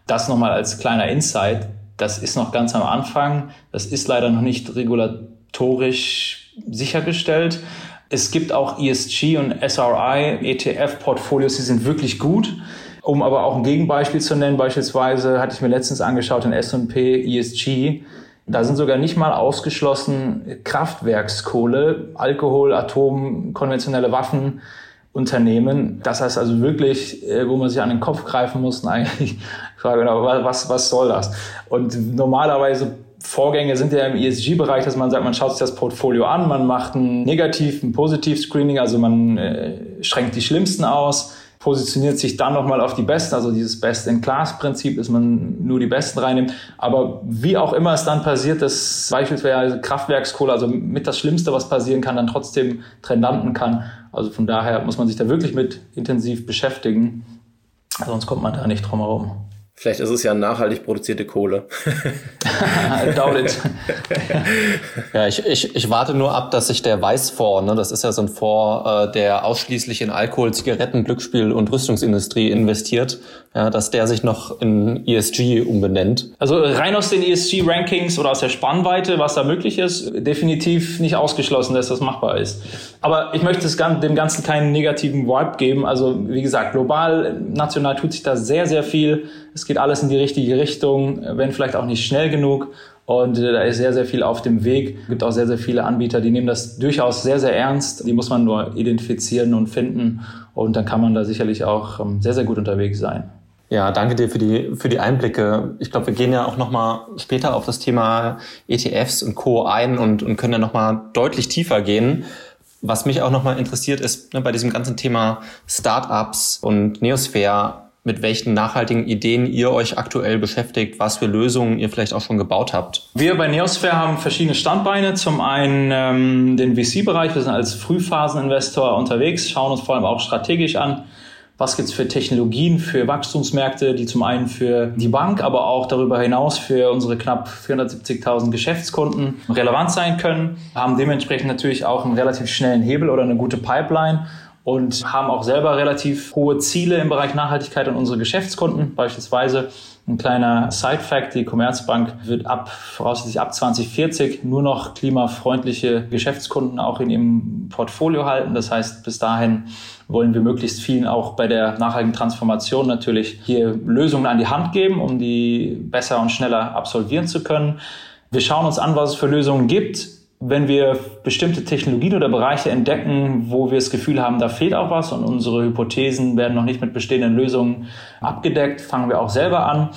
[SPEAKER 3] Das nochmal als kleiner Insight. Das ist noch ganz am Anfang. Das ist leider noch nicht regulatorisch sichergestellt. Es gibt auch ESG und SRI ETF-Portfolios, die sind wirklich gut. Um aber auch ein Gegenbeispiel zu nennen, beispielsweise hatte ich mir letztens angeschaut in S&P ESG. Da sind sogar nicht mal ausgeschlossen Kraftwerkskohle, Alkohol, Atom, konventionelle Waffen, Unternehmen. Das heißt also wirklich, äh, wo man sich an den Kopf greifen muss, eigentlich, ich frage genau, was, was soll das? Und normalerweise Vorgänge sind ja im ESG-Bereich, dass man sagt, man schaut sich das Portfolio an, man macht ein Negativ-, ein Positiv-Screening, also man äh, schränkt die Schlimmsten aus, positioniert sich dann nochmal auf die Besten, also dieses Best-in-Class-Prinzip, dass man nur die Besten reinnimmt. Aber wie auch immer es dann passiert, dass beispielsweise Kraftwerkskohle, also mit das Schlimmste, was passieren kann, dann trotzdem trendanten kann. Also von daher muss man sich da wirklich mit intensiv beschäftigen. Sonst kommt man da nicht drum herum.
[SPEAKER 1] Vielleicht ist es ja nachhaltig produzierte Kohle.
[SPEAKER 3] Doubt it.
[SPEAKER 2] ja, ich, ich, ich warte nur ab, dass sich der Weißfonds, ne, das ist ja so ein Fonds, äh, der ausschließlich in Alkohol, Zigaretten, Glücksspiel und Rüstungsindustrie investiert, ja, dass der sich noch in ESG umbenennt.
[SPEAKER 3] Also rein aus den ESG-Rankings oder aus der Spannweite, was da möglich ist, definitiv nicht ausgeschlossen, dass das machbar ist. Aber ich möchte dem Ganzen keinen negativen Vibe geben. Also wie gesagt, global, national tut sich da sehr, sehr viel. Es geht alles in die richtige Richtung, wenn vielleicht auch nicht schnell genug. Und äh, da ist sehr, sehr viel auf dem Weg. Es gibt auch sehr, sehr viele Anbieter, die nehmen das durchaus sehr, sehr ernst. Die muss man nur identifizieren und finden. Und dann kann man da sicherlich auch ähm, sehr, sehr gut unterwegs sein.
[SPEAKER 2] Ja, danke dir für die, für die Einblicke. Ich glaube, wir gehen ja auch nochmal später auf das Thema ETFs und Co. ein und, und können ja nochmal deutlich tiefer gehen. Was mich auch nochmal interessiert ist, ne, bei diesem ganzen Thema Startups und Neosphäre, mit welchen nachhaltigen Ideen ihr euch aktuell beschäftigt, was für Lösungen ihr vielleicht auch schon gebaut habt.
[SPEAKER 3] Wir bei Neosphere haben verschiedene Standbeine. Zum einen ähm, den VC-Bereich. Wir sind als Frühphaseninvestor unterwegs, schauen uns vor allem auch strategisch an, was gibt's für Technologien für Wachstumsmärkte, die zum einen für die Bank, aber auch darüber hinaus für unsere knapp 470.000 Geschäftskunden relevant sein können, haben dementsprechend natürlich auch einen relativ schnellen Hebel oder eine gute Pipeline und haben auch selber relativ hohe Ziele im Bereich Nachhaltigkeit an unsere Geschäftskunden. Beispielsweise ein kleiner Side-Fact, die Commerzbank wird ab, voraussichtlich ab 2040 nur noch klimafreundliche Geschäftskunden auch in ihrem Portfolio halten. Das heißt, bis dahin wollen wir möglichst vielen auch bei der nachhaltigen Transformation natürlich hier Lösungen an die Hand geben, um die besser und schneller absolvieren zu können. Wir schauen uns an, was es für Lösungen gibt wenn wir bestimmte Technologien oder Bereiche entdecken, wo wir das Gefühl haben, da fehlt auch was und unsere Hypothesen werden noch nicht mit bestehenden Lösungen abgedeckt, fangen wir auch selber an.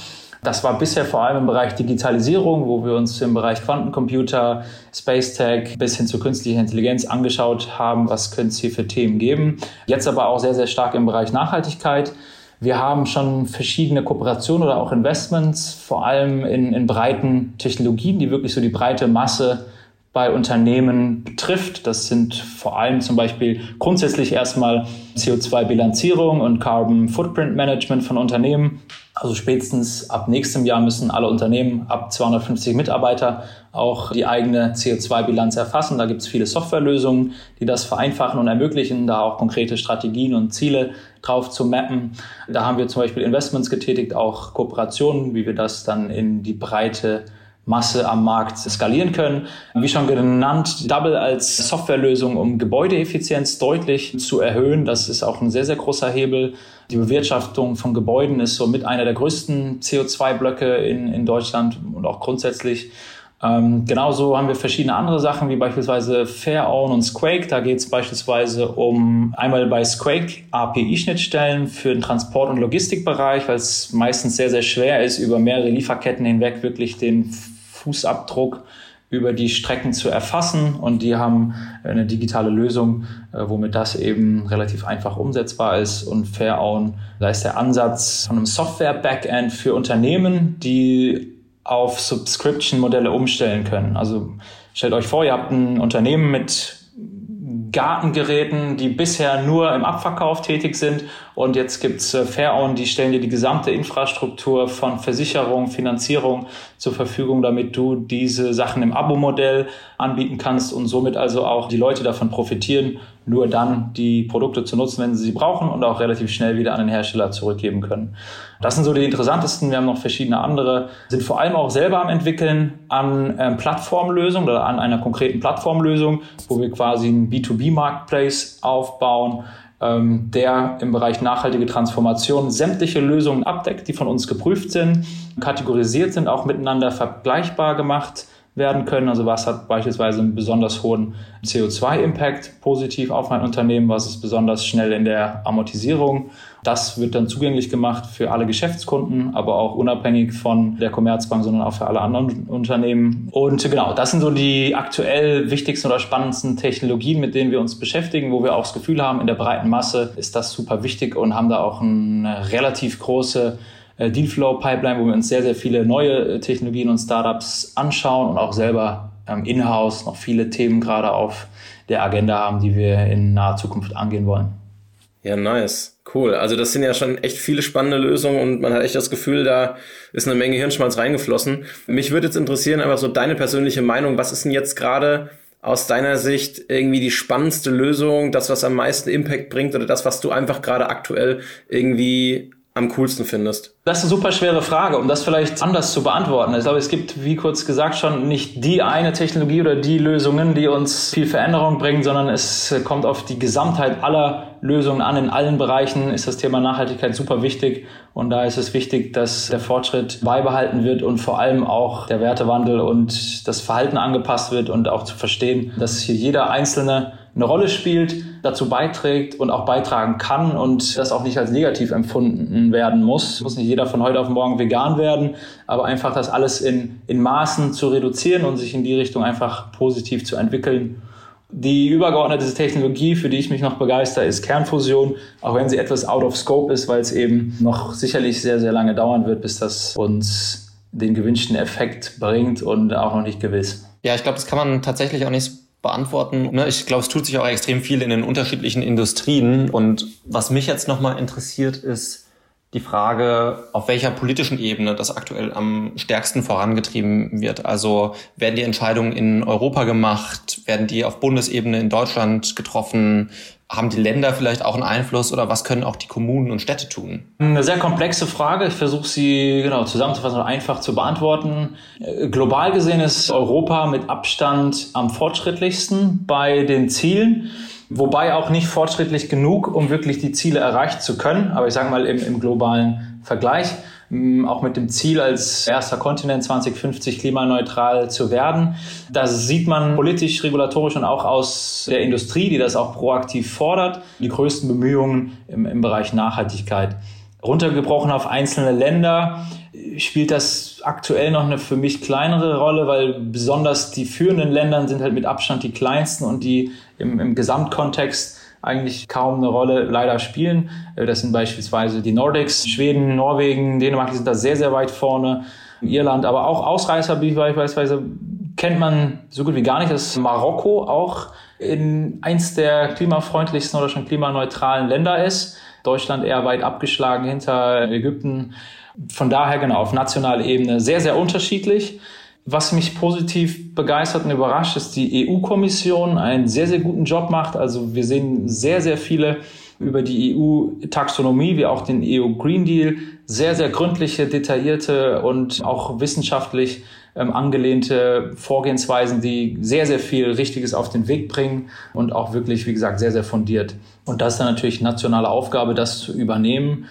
[SPEAKER 3] Das war bisher vor allem im Bereich Digitalisierung, wo wir uns im Bereich Quantencomputer, Space Tech bis hin zu künstlicher Intelligenz angeschaut haben, was könnte es hier für Themen geben. Jetzt aber auch sehr, sehr stark im Bereich Nachhaltigkeit. Wir haben schon verschiedene Kooperationen oder auch Investments, vor allem in, in breiten Technologien, die wirklich so die breite Masse bei Unternehmen betrifft. Das sind vor allem zum Beispiel grundsätzlich erstmal CO2-Bilanzierung und Carbon Footprint Management von Unternehmen. Also spätestens ab nächstem Jahr müssen alle Unternehmen ab 250 Mitarbeiter auch die eigene CO2-Bilanz erfassen. Da gibt es viele Softwarelösungen, die das vereinfachen und ermöglichen, da auch konkrete Strategien und Ziele drauf zu mappen. Da haben wir zum Beispiel Investments getätigt, auch Kooperationen, wie wir das dann in die breite Masse am Markt skalieren können. Wie schon genannt, Double als Softwarelösung, um Gebäudeeffizienz deutlich zu erhöhen. Das ist auch ein sehr, sehr großer Hebel. Die Bewirtschaftung von Gebäuden ist somit einer der größten CO2-Blöcke in, in Deutschland und auch grundsätzlich. Ähm, genauso haben wir verschiedene andere Sachen, wie beispielsweise Fair Own und Squake. Da geht es beispielsweise um einmal bei Squake API-Schnittstellen für den Transport- und Logistikbereich, weil es meistens sehr, sehr schwer ist, über mehrere Lieferketten hinweg wirklich den Fußabdruck über die Strecken zu erfassen und die haben eine digitale Lösung, äh, womit das eben relativ einfach umsetzbar ist und Fairown, da ist der Ansatz von einem Software-Backend für Unternehmen, die auf Subscription-Modelle umstellen können. Also stellt euch vor, ihr habt ein Unternehmen mit Gartengeräten, die bisher nur im Abverkauf tätig sind. Und jetzt gibt's äh, Fairown, die stellen dir die gesamte Infrastruktur von Versicherung, Finanzierung zur Verfügung, damit du diese Sachen im Abo-Modell anbieten kannst und somit also auch die Leute davon profitieren, nur dann die Produkte zu nutzen, wenn sie sie brauchen und auch relativ schnell wieder an den Hersteller zurückgeben können. Das sind so die interessantesten. Wir haben noch verschiedene andere, sind vor allem auch selber am entwickeln an ähm, Plattformlösungen oder an einer konkreten Plattformlösung, wo wir quasi einen B2B-Marketplace aufbauen, ähm, der im Bereich nachhaltige Transformation sämtliche Lösungen abdeckt, die von uns geprüft sind, kategorisiert sind, auch miteinander vergleichbar gemacht werden können. Also was hat beispielsweise einen besonders hohen CO2-Impact positiv auf mein Unternehmen, was ist besonders schnell in der Amortisierung. Das wird dann zugänglich gemacht für alle Geschäftskunden, aber auch unabhängig von der Commerzbank, sondern auch für alle anderen Unternehmen. Und genau, das sind so die aktuell wichtigsten oder spannendsten Technologien, mit denen wir uns beschäftigen, wo wir auch das Gefühl haben, in der breiten Masse ist das super wichtig und haben da auch eine relativ große äh, Dealflow-Pipeline, wo wir uns sehr, sehr viele neue äh, Technologien und Startups anschauen und auch selber ähm, in-house noch viele Themen gerade auf der Agenda haben, die wir in naher Zukunft angehen wollen.
[SPEAKER 1] Ja, nice. Cool. Also das sind ja schon echt viele spannende Lösungen und man hat echt das Gefühl, da ist eine Menge Hirnschmalz reingeflossen. Mich würde jetzt interessieren, einfach so deine persönliche Meinung. Was ist denn jetzt gerade aus deiner Sicht irgendwie die spannendste Lösung, das, was am meisten Impact bringt oder das, was du einfach gerade aktuell irgendwie am coolsten findest?
[SPEAKER 3] Das ist eine super schwere Frage, um das vielleicht anders zu beantworten. Ich glaube, es gibt, wie kurz gesagt schon, nicht die eine Technologie oder die Lösungen, die uns viel Veränderung bringen, sondern es kommt auf die Gesamtheit aller Lösungen an. In allen Bereichen ist das Thema Nachhaltigkeit super wichtig und da ist es wichtig, dass der Fortschritt beibehalten wird und vor allem auch der Wertewandel und das Verhalten angepasst wird und auch zu verstehen, dass hier jeder Einzelne eine Rolle spielt, dazu beiträgt und auch beitragen kann und das auch nicht als negativ empfunden werden muss. Muss nicht jeder von heute auf morgen vegan werden, aber einfach das alles in, in Maßen zu reduzieren und sich in die Richtung einfach positiv zu entwickeln. Die übergeordnete Technologie, für die ich mich noch begeister, ist Kernfusion, auch wenn sie etwas out of scope ist, weil es eben noch sicherlich sehr, sehr lange dauern wird, bis das uns den gewünschten Effekt bringt und auch noch nicht gewiss.
[SPEAKER 2] Ja, ich glaube, das kann man tatsächlich auch nicht beantworten. Ne, ich glaube, es tut sich auch extrem viel in den unterschiedlichen Industrien. Und was mich jetzt nochmal interessiert, ist, die Frage, auf welcher politischen Ebene das aktuell am stärksten vorangetrieben wird. Also werden die Entscheidungen in Europa gemacht? Werden die auf Bundesebene in Deutschland getroffen? Haben die Länder vielleicht auch einen Einfluss oder was können auch die Kommunen und Städte tun?
[SPEAKER 3] Eine sehr komplexe Frage. Ich versuche sie genau zusammenzufassen und einfach zu beantworten. Äh, global gesehen ist Europa mit Abstand am fortschrittlichsten bei den Zielen. Wobei auch nicht fortschrittlich genug, um wirklich die Ziele erreichen zu können. Aber ich sage mal im, im globalen Vergleich, auch mit dem Ziel, als erster Kontinent 2050 klimaneutral zu werden. Da sieht man politisch, regulatorisch und auch aus der Industrie, die das auch proaktiv fordert, die größten Bemühungen im, im Bereich Nachhaltigkeit. Runtergebrochen auf einzelne Länder spielt das aktuell noch eine für mich kleinere Rolle, weil besonders die führenden Länder sind halt mit Abstand die kleinsten und die im, im Gesamtkontext eigentlich kaum eine Rolle leider spielen. Äh, das sind beispielsweise die Nordics, Schweden, Norwegen, Dänemark, die sind da sehr, sehr weit vorne. Irland, aber auch Ausreißer wie beispielsweise kennt man so gut wie gar nicht, dass Marokko auch in eins der klimafreundlichsten oder schon klimaneutralen Länder ist. Deutschland eher weit abgeschlagen hinter Ägypten. Von daher genau auf nationaler Ebene sehr, sehr unterschiedlich. Was mich positiv begeistert und überrascht, ist die EU-Kommission einen sehr, sehr guten Job macht. Also wir sehen sehr, sehr viele über die EU-Taxonomie wie auch den EU-Green Deal sehr, sehr gründliche, detaillierte und auch wissenschaftlich ähm, angelehnte Vorgehensweisen, die sehr, sehr viel Richtiges auf den Weg bringen und auch wirklich, wie gesagt, sehr, sehr fundiert. Und das ist dann natürlich nationale Aufgabe, das zu übernehmen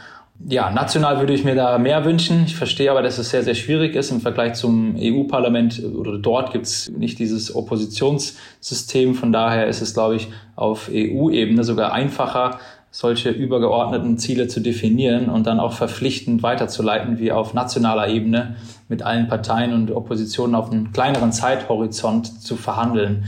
[SPEAKER 3] ja, national würde ich mir da mehr wünschen. Ich verstehe aber, dass es sehr, sehr schwierig ist im Vergleich zum EU-Parlament oder dort gibt es nicht dieses Oppositionssystem. Von daher ist es, glaube ich, auf EU-Ebene sogar einfacher, solche übergeordneten Ziele zu definieren und dann auch verpflichtend weiterzuleiten, wie auf nationaler Ebene mit allen Parteien und Oppositionen auf einem kleineren Zeithorizont zu verhandeln.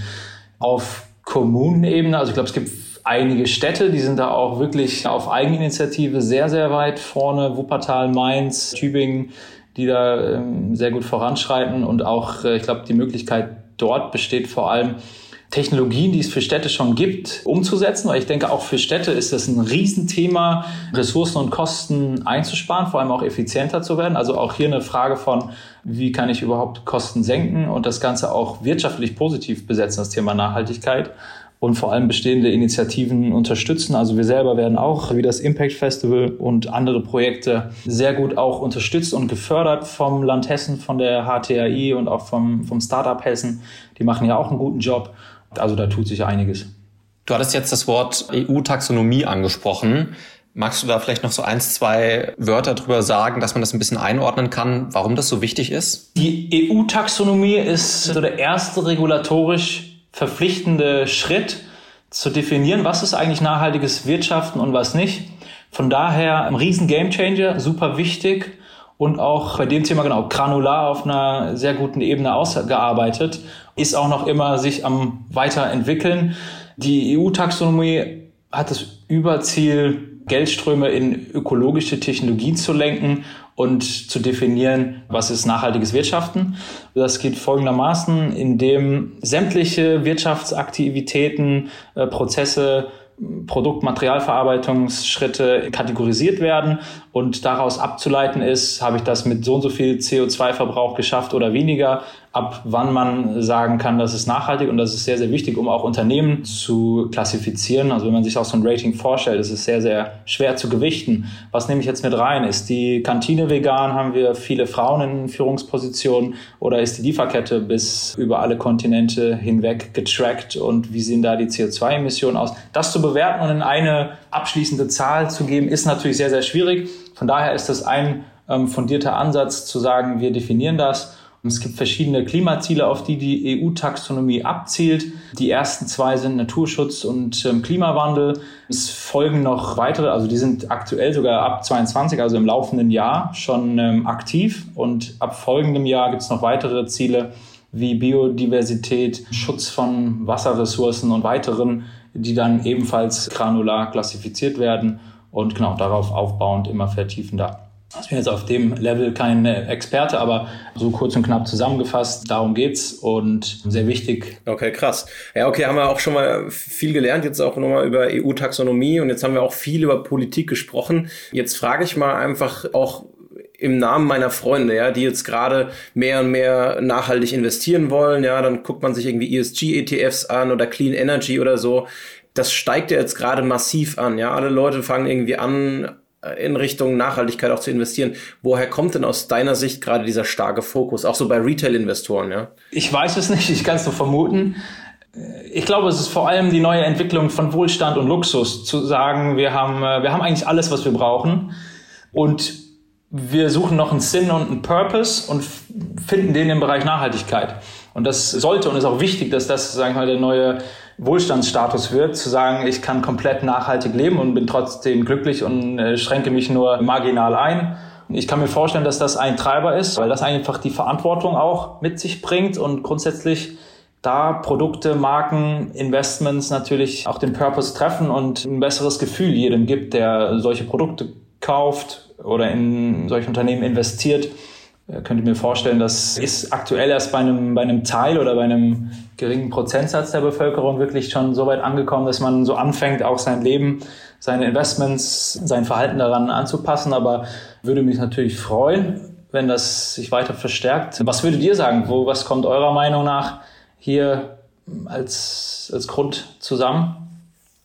[SPEAKER 3] Auf Kommunenebene, also ich glaube, es gibt einige Städte, die sind da auch wirklich auf Eigeninitiative sehr, sehr weit vorne. Wuppertal, Mainz, Tübingen, die da ähm, sehr gut voranschreiten und auch, äh, ich glaube, die Möglichkeit dort besteht vor allem, Technologien, die es für Städte schon gibt, umzusetzen. Weil ich denke, auch für Städte ist das ein Riesenthema, Ressourcen und Kosten einzusparen, vor allem auch effizienter zu werden. Also auch hier eine Frage von, wie kann ich überhaupt Kosten senken und das Ganze auch wirtschaftlich positiv besetzen, das Thema Nachhaltigkeit und vor allem bestehende Initiativen unterstützen. Also wir selber werden auch, wie das Impact Festival und andere Projekte, sehr gut auch unterstützt und gefördert vom Land Hessen, von der HTAI und auch vom, vom Startup Hessen. Die machen ja auch einen guten Job. Also da tut sich einiges.
[SPEAKER 2] Du hattest jetzt das Wort EU-Taxonomie angesprochen. Magst du da vielleicht noch so eins, zwei Wörter drüber sagen, dass man das ein bisschen einordnen kann, warum das so wichtig ist?
[SPEAKER 3] Die EU-Taxonomie ist so der erste regulatorisch verpflichtende Schritt zu definieren, was ist eigentlich nachhaltiges Wirtschaften und was nicht. Von daher ein riesen Gamechanger, super wichtig und auch bei dem Thema genau granular auf einer sehr guten Ebene ausgearbeitet, ist auch noch immer sich am weiterentwickeln. Die EU-Taxonomie hat das Überziel, Geldströme in ökologische Technologien zu lenken und zu definieren, was ist nachhaltiges Wirtschaften. Das geht folgendermaßen, indem sämtliche Wirtschaftsaktivitäten, äh, Prozesse, Produktmaterialverarbeitungsschritte kategorisiert werden und daraus abzuleiten ist, habe ich das mit so und so viel CO2-Verbrauch geschafft oder weniger, ab wann man sagen kann, das ist nachhaltig und das ist sehr, sehr wichtig, um auch Unternehmen zu klassifizieren. Also wenn man sich auch so ein Rating vorstellt, ist es sehr, sehr schwer zu gewichten. Was nehme ich jetzt mit rein? Ist die Kantine vegan? Haben wir viele Frauen in Führungspositionen? Oder ist die Lieferkette bis über alle Kontinente hinweg getrackt? Und wie sehen da die CO2-Emissionen aus? Das zu bewerten und in eine abschließende Zahl zu geben, ist natürlich sehr, sehr schwierig. Von daher ist das ein ähm, fundierter Ansatz zu sagen, wir definieren das es gibt verschiedene Klimaziele, auf die die EU-Taxonomie abzielt. Die ersten zwei sind Naturschutz und ähm, Klimawandel. Es folgen noch weitere, also die sind aktuell sogar ab 22, also im laufenden Jahr schon ähm, aktiv. Und ab folgendem Jahr gibt es noch weitere Ziele wie Biodiversität, Schutz von Wasserressourcen und weiteren, die dann ebenfalls granular klassifiziert werden und genau darauf aufbauend immer vertiefender. Ich bin jetzt auf dem Level kein Experte, aber so kurz und knapp zusammengefasst, darum geht's und sehr wichtig.
[SPEAKER 1] Okay, krass. Ja, okay, haben wir auch schon mal viel gelernt, jetzt auch nochmal über EU-Taxonomie und jetzt haben wir auch viel über Politik gesprochen. Jetzt frage ich mal einfach auch im Namen meiner Freunde, ja, die jetzt gerade mehr und mehr nachhaltig investieren wollen, ja, dann guckt man sich irgendwie ESG-ETFs an oder Clean Energy oder so. Das steigt ja jetzt gerade massiv an, ja. Alle Leute fangen irgendwie an, in Richtung Nachhaltigkeit auch zu investieren. Woher kommt denn aus deiner Sicht gerade dieser starke Fokus, auch so bei Retail-Investoren? Ja?
[SPEAKER 3] Ich weiß es nicht, ich kann es nur vermuten. Ich glaube, es ist vor allem die neue Entwicklung von Wohlstand und Luxus, zu sagen, wir haben, äh, wir haben eigentlich alles, was wir brauchen und wir suchen noch einen Sinn und einen Purpose und finden den im Bereich Nachhaltigkeit. Und das sollte und ist auch wichtig, dass das, sagen wir mal, der neue Wohlstandsstatus wird, zu sagen, ich kann komplett nachhaltig leben und bin trotzdem glücklich und äh, schränke mich nur marginal ein. Ich kann mir vorstellen, dass das ein Treiber ist, weil das einfach die Verantwortung auch mit sich bringt und grundsätzlich da Produkte, Marken, Investments natürlich auch den Purpose treffen und ein besseres Gefühl jedem gibt, der solche Produkte kauft oder in solche Unternehmen investiert. Äh, könnte mir vorstellen, das ist aktuell erst bei einem, bei einem Teil oder bei einem geringen Prozentsatz der Bevölkerung wirklich schon so weit angekommen, dass man so anfängt, auch sein Leben, seine Investments, sein Verhalten daran anzupassen. Aber würde mich natürlich freuen, wenn das sich weiter verstärkt. Was würdet ihr sagen? Wo, was kommt eurer Meinung nach hier als, als Grund zusammen?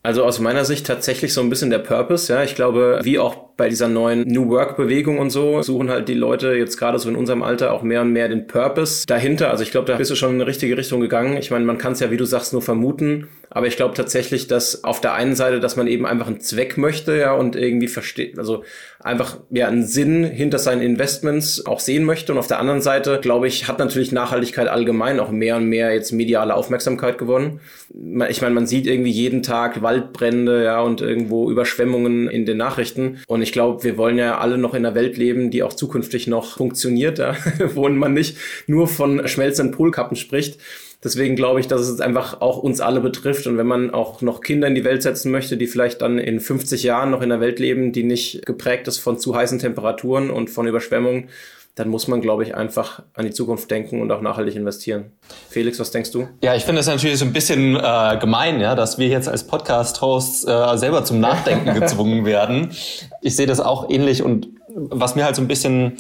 [SPEAKER 1] Also aus meiner Sicht tatsächlich so ein bisschen der Purpose, ja. Ich glaube, wie auch bei dieser neuen New Work Bewegung und so suchen halt die Leute jetzt gerade so in unserem Alter auch mehr und mehr den Purpose dahinter. Also ich glaube, da bist du schon in eine richtige Richtung gegangen. Ich meine, man kann es ja, wie du sagst, nur vermuten. Aber ich glaube tatsächlich, dass auf der einen Seite, dass man eben einfach einen Zweck möchte, ja, und irgendwie versteht, also einfach, ja, einen Sinn hinter seinen Investments auch sehen möchte. Und auf der anderen Seite, glaube ich, hat natürlich Nachhaltigkeit allgemein auch mehr und mehr jetzt mediale Aufmerksamkeit gewonnen. Ich meine, man sieht irgendwie jeden Tag Waldbrände, ja, und irgendwo Überschwemmungen in den Nachrichten. Und ich glaube, wir wollen ja alle noch in einer Welt leben, die auch zukünftig noch funktioniert, ja, wo man nicht nur von schmelzenden Polkappen spricht. Deswegen glaube ich, dass es einfach auch uns alle betrifft. Und wenn man auch noch Kinder in die Welt setzen möchte, die vielleicht dann in 50 Jahren noch in einer Welt leben, die nicht geprägt ist von zu heißen Temperaturen und von Überschwemmungen, dann muss man, glaube ich, einfach an die Zukunft denken und auch nachhaltig investieren. Felix, was denkst du?
[SPEAKER 2] Ja, ich finde es natürlich so ein bisschen äh, gemein, ja, dass wir jetzt als Podcast-Hosts äh, selber zum Nachdenken gezwungen werden. Ich sehe das auch ähnlich und was mir halt so ein bisschen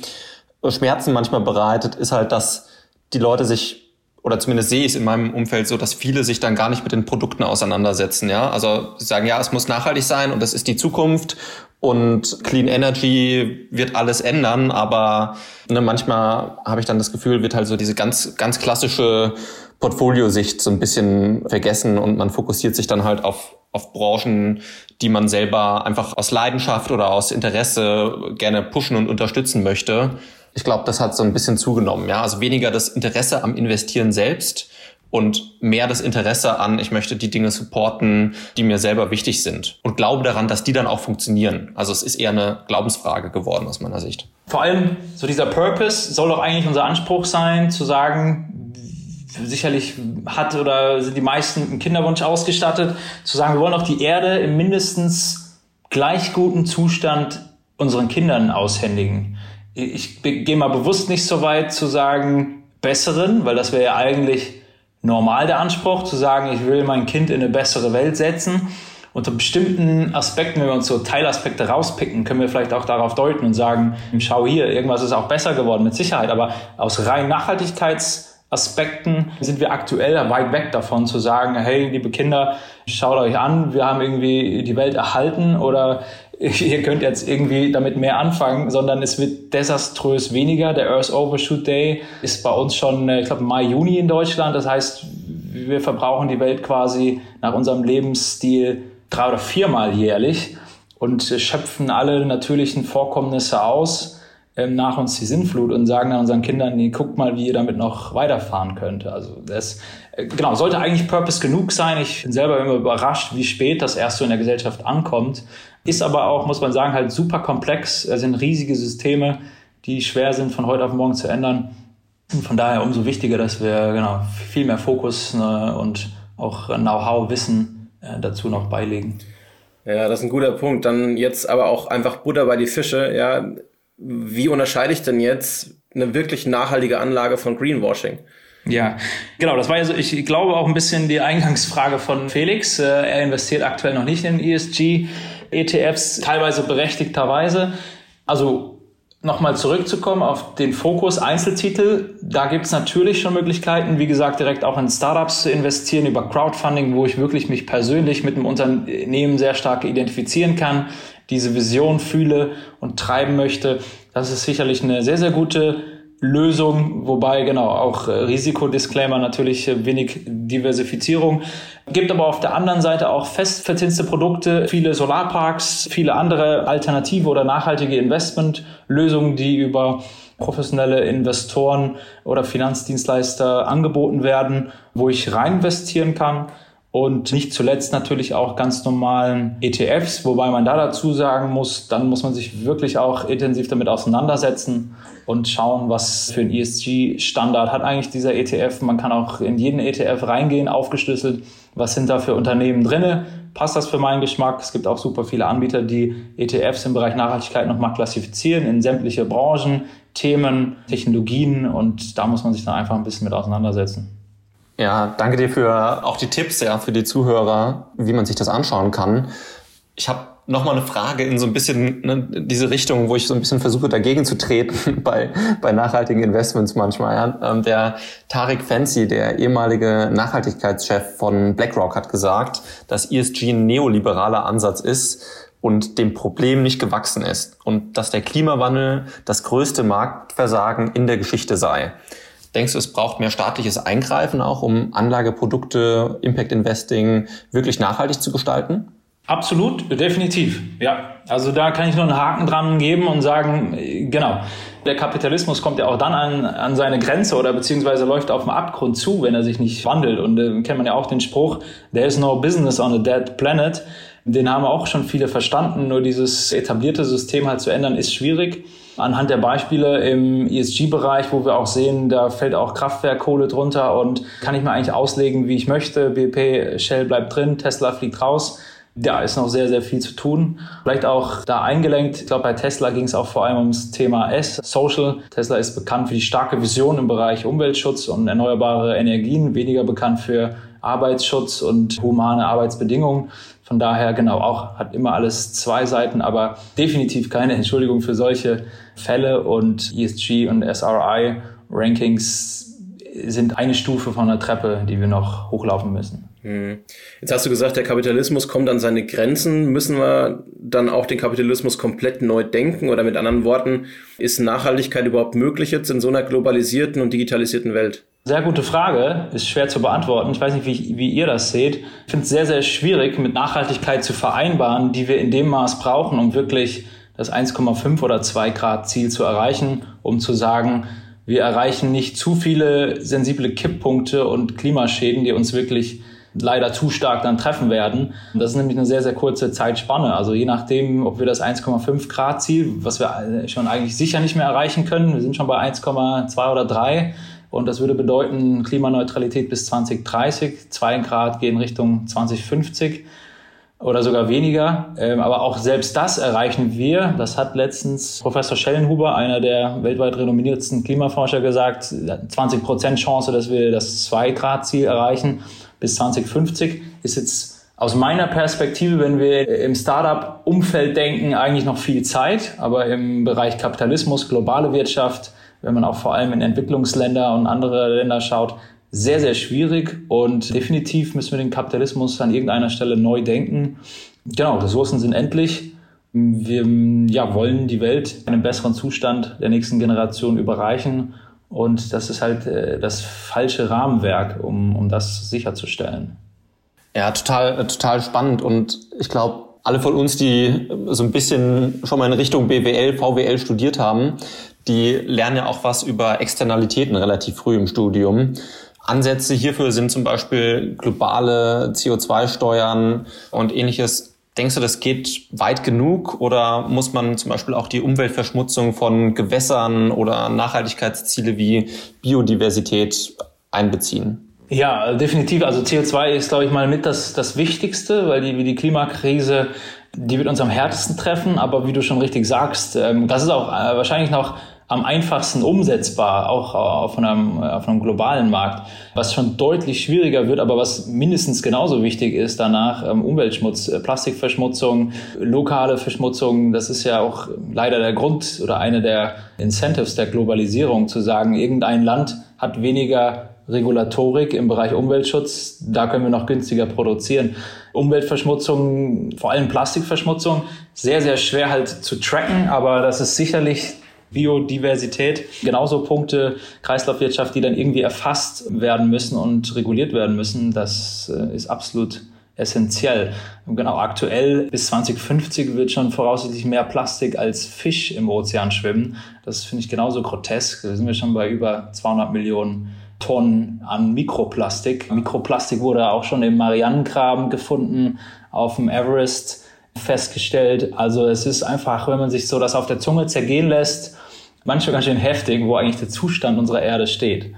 [SPEAKER 2] Schmerzen manchmal bereitet, ist halt, dass die Leute sich oder zumindest sehe ich es in meinem Umfeld so, dass viele sich dann gar nicht mit den Produkten auseinandersetzen. Ja, also sagen, ja, es muss nachhaltig sein und das ist die Zukunft und Clean Energy wird alles ändern, aber ne, manchmal habe ich dann das Gefühl, wird halt so diese ganz ganz klassische Portfoliosicht so ein bisschen vergessen und man fokussiert sich dann halt auf auf Branchen, die man selber einfach aus Leidenschaft oder aus Interesse gerne pushen und unterstützen möchte ich glaube, das hat so ein bisschen zugenommen. Ja, also weniger das Interesse am Investieren selbst und mehr das Interesse an, ich möchte die Dinge supporten, die mir selber wichtig sind und glaube daran, dass die dann auch funktionieren. Also es ist eher eine Glaubensfrage geworden aus meiner Sicht.
[SPEAKER 3] Vor allem so dieser Purpose soll doch eigentlich unser Anspruch sein, zu sagen, sicherlich hat oder sind die meisten einen Kinderwunsch ausgestattet, zu sagen, wir wollen auch die Erde im mindestens gleich guten Zustand unseren Kindern aushändigen ich gehe mal bewusst nicht so weit zu sagen besseren, weil das wäre ja eigentlich normal der Anspruch, zu sagen, ich will mein Kind in eine bessere Welt setzen. Unter bestimmten Aspekten, wenn wir uns so Teilaspekte rauspicken, können wir vielleicht auch darauf deuten und sagen, schau hier, irgendwas ist auch besser geworden, mit Sicherheit. Aber aus rein Nachhaltigkeitsaspekten sind wir aktuell weit weg davon zu sagen, hey, liebe Kinder, schaut euch an, wir haben irgendwie die Welt erhalten oder ihr könnt jetzt irgendwie damit mehr anfangen, sondern es wird desaströs weniger. Der Earth Overshoot Day ist bei uns schon, äh, ich glaube, Mai, Juni in Deutschland. Das heißt, wir verbrauchen die Welt quasi nach unserem Lebensstil drei oder viermal jährlich und schöpfen alle natürlichen Vorkommnisse aus ähm, nach uns die Sinnflut und sagen dann unseren Kindern, nee, guckt mal, wie ihr damit noch weiterfahren könnt. Also das äh, genau sollte eigentlich Purpose genug sein. Ich bin selber immer überrascht, wie spät das erst so in der Gesellschaft ankommt. Ist aber auch, muss man sagen, halt super komplex. Es sind riesige Systeme, die schwer sind von heute auf morgen zu ändern. Und von daher umso wichtiger, dass wir genau viel mehr Fokus ne, und auch Know-how, Wissen äh, dazu noch beilegen.
[SPEAKER 1] Ja, das ist ein guter Punkt. Dann jetzt aber auch einfach Butter bei die Fische. Ja, wie unterscheide ich denn jetzt eine wirklich nachhaltige Anlage von Greenwashing?
[SPEAKER 3] Ja, genau. Das war ja so, ich glaube auch ein bisschen die Eingangsfrage von Felix. Äh, er investiert aktuell noch nicht in ESG-ETFs, teilweise berechtigterweise. Also nochmal zurückzukommen auf den Fokus Einzeltitel, da gibt es natürlich schon Möglichkeiten, wie gesagt, direkt auch in Startups zu investieren über Crowdfunding, wo ich wirklich mich persönlich mit dem Unternehmen sehr stark identifizieren kann, diese Vision fühle und treiben möchte. Das ist sicherlich eine sehr, sehr gute Lösung, wobei genau auch äh, Risikodisclaimer natürlich äh, wenig Diversifizierung. Gibt aber auf der anderen Seite auch fest verzinste Produkte, viele Solarparks, viele andere alternative oder nachhaltige Investmentlösungen, die über professionelle Investoren oder Finanzdienstleister angeboten werden, wo ich rein investieren kann und nicht zuletzt natürlich auch ganz normalen ETFs, wobei man da dazu sagen muss, dann muss man sich wirklich auch intensiv damit auseinandersetzen und schauen, was für ein ESG-Standard hat eigentlich dieser ETF. Man kann auch in jeden ETF reingehen, aufgeschlüsselt, was sind da für Unternehmen drinne, passt das für meinen Geschmack. Es gibt auch super viele Anbieter, die ETFs im Bereich Nachhaltigkeit nochmal klassifizieren in sämtliche Branchen, Themen, Technologien und da muss man sich dann einfach ein bisschen mit auseinandersetzen.
[SPEAKER 2] Ja, danke dir für auch die Tipps, ja, für die Zuhörer, wie man sich das anschauen kann. Ich habe noch mal eine Frage in so ein bisschen ne, diese Richtung, wo ich so ein bisschen versuche dagegen zu treten bei, bei nachhaltigen Investments manchmal. Ja. Ähm, der Tarek Fancy, der ehemalige Nachhaltigkeitschef von BlackRock, hat gesagt, dass ESG ein neoliberaler Ansatz ist und dem Problem nicht gewachsen ist und dass der Klimawandel das größte Marktversagen in der Geschichte sei. Denkst du, es braucht mehr staatliches Eingreifen auch, um Anlageprodukte, Impact Investing wirklich nachhaltig zu gestalten?
[SPEAKER 3] Absolut, definitiv. Ja, also da kann ich nur einen Haken dran geben und sagen, genau, der Kapitalismus kommt ja auch dann an, an seine Grenze oder beziehungsweise läuft auf dem Abgrund zu, wenn er sich nicht wandelt. Und äh, kennt man ja auch den Spruch, there is no business on a dead planet. Den haben auch schon viele verstanden, nur dieses etablierte System halt zu ändern, ist schwierig anhand der Beispiele im ESG-Bereich, wo wir auch sehen, da fällt auch Kraftwerkkohle drunter und kann ich mir eigentlich auslegen, wie ich möchte. BP, Shell bleibt drin, Tesla fliegt raus. Da ist noch sehr, sehr viel zu tun. Vielleicht auch da eingelenkt. Ich glaube, bei Tesla ging es auch vor allem ums Thema S, Social. Tesla ist bekannt für die starke Vision im Bereich Umweltschutz und erneuerbare Energien, weniger bekannt für Arbeitsschutz und humane Arbeitsbedingungen. Von daher, genau, auch hat immer alles zwei Seiten, aber definitiv keine Entschuldigung für solche Fälle und ESG und SRI Rankings sind eine Stufe von der Treppe, die wir noch hochlaufen müssen.
[SPEAKER 1] Hm. Jetzt hast du gesagt, der Kapitalismus kommt an seine Grenzen. Müssen wir dann auch den Kapitalismus komplett neu denken? Oder mit anderen Worten, ist Nachhaltigkeit überhaupt möglich jetzt in so einer globalisierten und digitalisierten Welt?
[SPEAKER 3] Sehr gute Frage, ist schwer zu beantworten. Ich weiß nicht, wie, wie ihr das seht. Ich finde es sehr, sehr schwierig, mit Nachhaltigkeit zu vereinbaren, die wir in dem Maß brauchen, um wirklich das 1,5 oder 2 Grad Ziel zu erreichen, um zu sagen, wir erreichen nicht zu viele sensible Kipppunkte und Klimaschäden, die uns wirklich leider zu stark dann treffen werden. Das ist nämlich eine sehr, sehr kurze Zeitspanne. Also je nachdem, ob wir das 1,5 Grad Ziel, was wir schon eigentlich sicher nicht mehr erreichen können, wir sind schon bei 1,2 oder 3, und das würde bedeuten Klimaneutralität bis 2030. Zwei Grad gehen Richtung 2050 oder sogar weniger. Ähm, aber auch selbst das erreichen wir. Das hat letztens Professor Schellenhuber, einer der weltweit renommiertesten Klimaforscher, gesagt. 20 Prozent Chance, dass wir das Zwei-Grad-Ziel erreichen bis 2050 ist jetzt aus meiner Perspektive, wenn wir im Startup-Umfeld denken, eigentlich noch viel Zeit. Aber im Bereich Kapitalismus, globale Wirtschaft, wenn man auch vor allem in Entwicklungsländer und andere Länder schaut, sehr, sehr schwierig und definitiv müssen wir den Kapitalismus an irgendeiner Stelle neu denken. Genau, Ressourcen sind endlich. Wir ja, wollen die Welt in einem besseren Zustand der nächsten Generation überreichen und das ist halt äh, das falsche Rahmenwerk, um, um das sicherzustellen.
[SPEAKER 2] Ja, total, total spannend und ich glaube, alle von uns, die so ein bisschen schon mal in Richtung BWL, VWL studiert haben, die lernen ja auch was über Externalitäten relativ früh im Studium. Ansätze hierfür sind zum Beispiel globale CO2-Steuern und ähnliches. Denkst du, das geht weit genug oder muss man zum Beispiel auch die Umweltverschmutzung von Gewässern oder Nachhaltigkeitsziele wie Biodiversität einbeziehen?
[SPEAKER 3] Ja, definitiv. Also CO2 ist, glaube ich, mal mit das, das Wichtigste, weil die, die Klimakrise, die wird uns am härtesten treffen. Aber wie du schon richtig sagst, ähm, das ist auch äh, wahrscheinlich noch am einfachsten umsetzbar, auch auf einem, auf einem globalen Markt, was schon deutlich schwieriger wird, aber was mindestens genauso wichtig ist danach, ähm, Umweltschmutz, äh, Plastikverschmutzung, lokale Verschmutzung, das ist ja auch leider der Grund oder eine der Incentives der Globalisierung, zu sagen, irgendein Land hat weniger Regulatorik im Bereich Umweltschutz, da können wir noch günstiger produzieren. Umweltverschmutzung, vor allem Plastikverschmutzung, sehr, sehr schwer halt zu tracken, aber das ist sicherlich Biodiversität, genauso Punkte Kreislaufwirtschaft, die dann irgendwie erfasst werden müssen und reguliert werden müssen. Das äh, ist absolut essentiell. Genau, aktuell bis 2050 wird schon voraussichtlich mehr Plastik als Fisch im Ozean schwimmen. Das finde ich genauso grotesk. Da sind wir schon bei über 200 Millionen Tonnen an Mikroplastik. Mikroplastik wurde auch schon im Marianengraben gefunden, auf dem Everest festgestellt. Also es ist einfach, wenn man sich so das auf der Zunge zergehen lässt, manchmal ganz schön heftig, wo eigentlich der Zustand unserer Erde steht.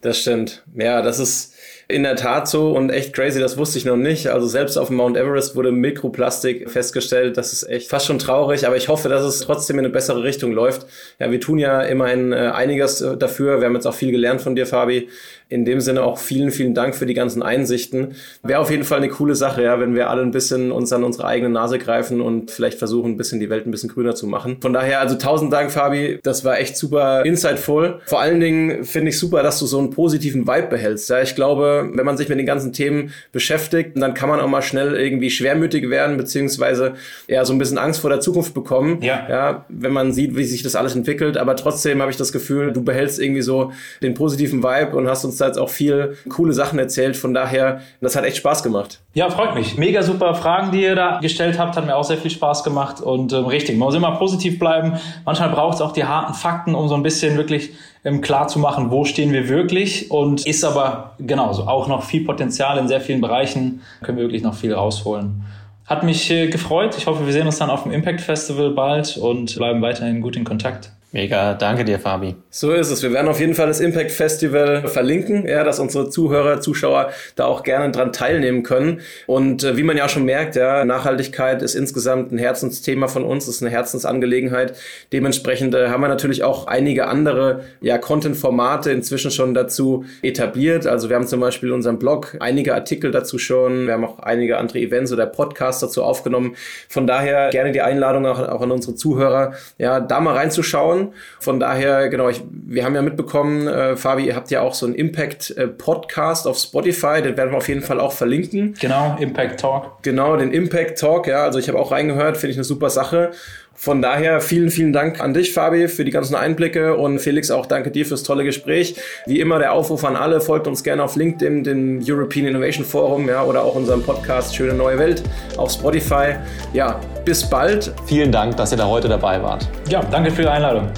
[SPEAKER 1] Das stimmt. Ja, das ist in der Tat so und echt crazy, das wusste ich noch nicht. Also selbst auf dem Mount Everest wurde Mikroplastik festgestellt. Das ist echt fast schon traurig, aber ich hoffe, dass es trotzdem in eine bessere Richtung läuft. Ja, wir tun ja immerhin äh, einiges äh, dafür. Wir haben jetzt auch viel gelernt von dir, Fabi. In dem Sinne auch vielen, vielen Dank für die ganzen Einsichten. Wäre auf jeden Fall eine coole Sache, ja, wenn wir alle ein bisschen uns an unsere eigene Nase greifen und vielleicht versuchen, ein bisschen die Welt ein bisschen grüner zu machen. Von daher, also tausend Dank, Fabi. Das war echt super insightful. Vor allen Dingen finde ich super, dass du so einen positiven Vibe behältst. Ja, ich glaube, wenn man sich mit den ganzen Themen beschäftigt, dann kann man auch mal schnell irgendwie schwermütig werden, beziehungsweise eher so ein bisschen Angst vor der Zukunft bekommen. Ja. ja wenn man sieht, wie sich das alles entwickelt. Aber trotzdem habe ich das Gefühl, du behältst irgendwie so den positiven Vibe und hast uns da jetzt auch viel coole Sachen erzählt. Von daher, das hat echt Spaß gemacht.
[SPEAKER 3] Ja, freut mich. Mega super Fragen, die ihr da gestellt habt. Hat mir auch sehr viel Spaß gemacht. Und ähm, richtig, man muss immer positiv bleiben. Manchmal braucht es auch die harten Fakten, um so ein bisschen wirklich ähm, klar zu machen, wo stehen wir wirklich. Und ist aber genauso auch noch viel Potenzial in sehr vielen Bereichen. Können wir wirklich noch viel rausholen. Hat mich äh, gefreut. Ich hoffe, wir sehen uns dann auf dem Impact Festival bald und bleiben weiterhin gut in Kontakt.
[SPEAKER 2] Mega, danke dir, Fabi.
[SPEAKER 1] So ist es. Wir werden auf jeden Fall das Impact Festival verlinken, ja, dass unsere Zuhörer, Zuschauer da auch gerne dran teilnehmen können. Und äh, wie man ja schon merkt, ja, Nachhaltigkeit ist insgesamt ein Herzensthema von uns, ist eine Herzensangelegenheit. Dementsprechend äh, haben wir natürlich auch einige andere ja, Content-Formate inzwischen schon dazu etabliert. Also wir haben zum Beispiel in unserem Blog einige Artikel dazu schon. Wir haben auch einige andere Events oder Podcasts dazu aufgenommen. Von daher gerne die Einladung auch, auch an unsere Zuhörer, ja, da mal reinzuschauen Frauen. Von daher, genau, ich, wir haben ja mitbekommen, äh, Fabi, ihr habt ja auch so einen Impact-Podcast äh, auf Spotify, den werden wir auf jeden Fall auch verlinken.
[SPEAKER 3] Genau, Impact Talk.
[SPEAKER 1] Genau, den Impact Talk, ja, also ich habe auch reingehört, finde ich eine super Sache. Von daher vielen, vielen Dank an dich, Fabi, für die ganzen Einblicke und Felix auch danke dir fürs tolle Gespräch. Wie immer der Aufruf an alle, folgt uns gerne auf LinkedIn, dem European Innovation Forum, ja, oder auch unserem Podcast Schöne Neue Welt auf Spotify. Ja, bis bald.
[SPEAKER 2] Vielen Dank, dass ihr da heute dabei wart.
[SPEAKER 3] Ja, danke für die Einladung.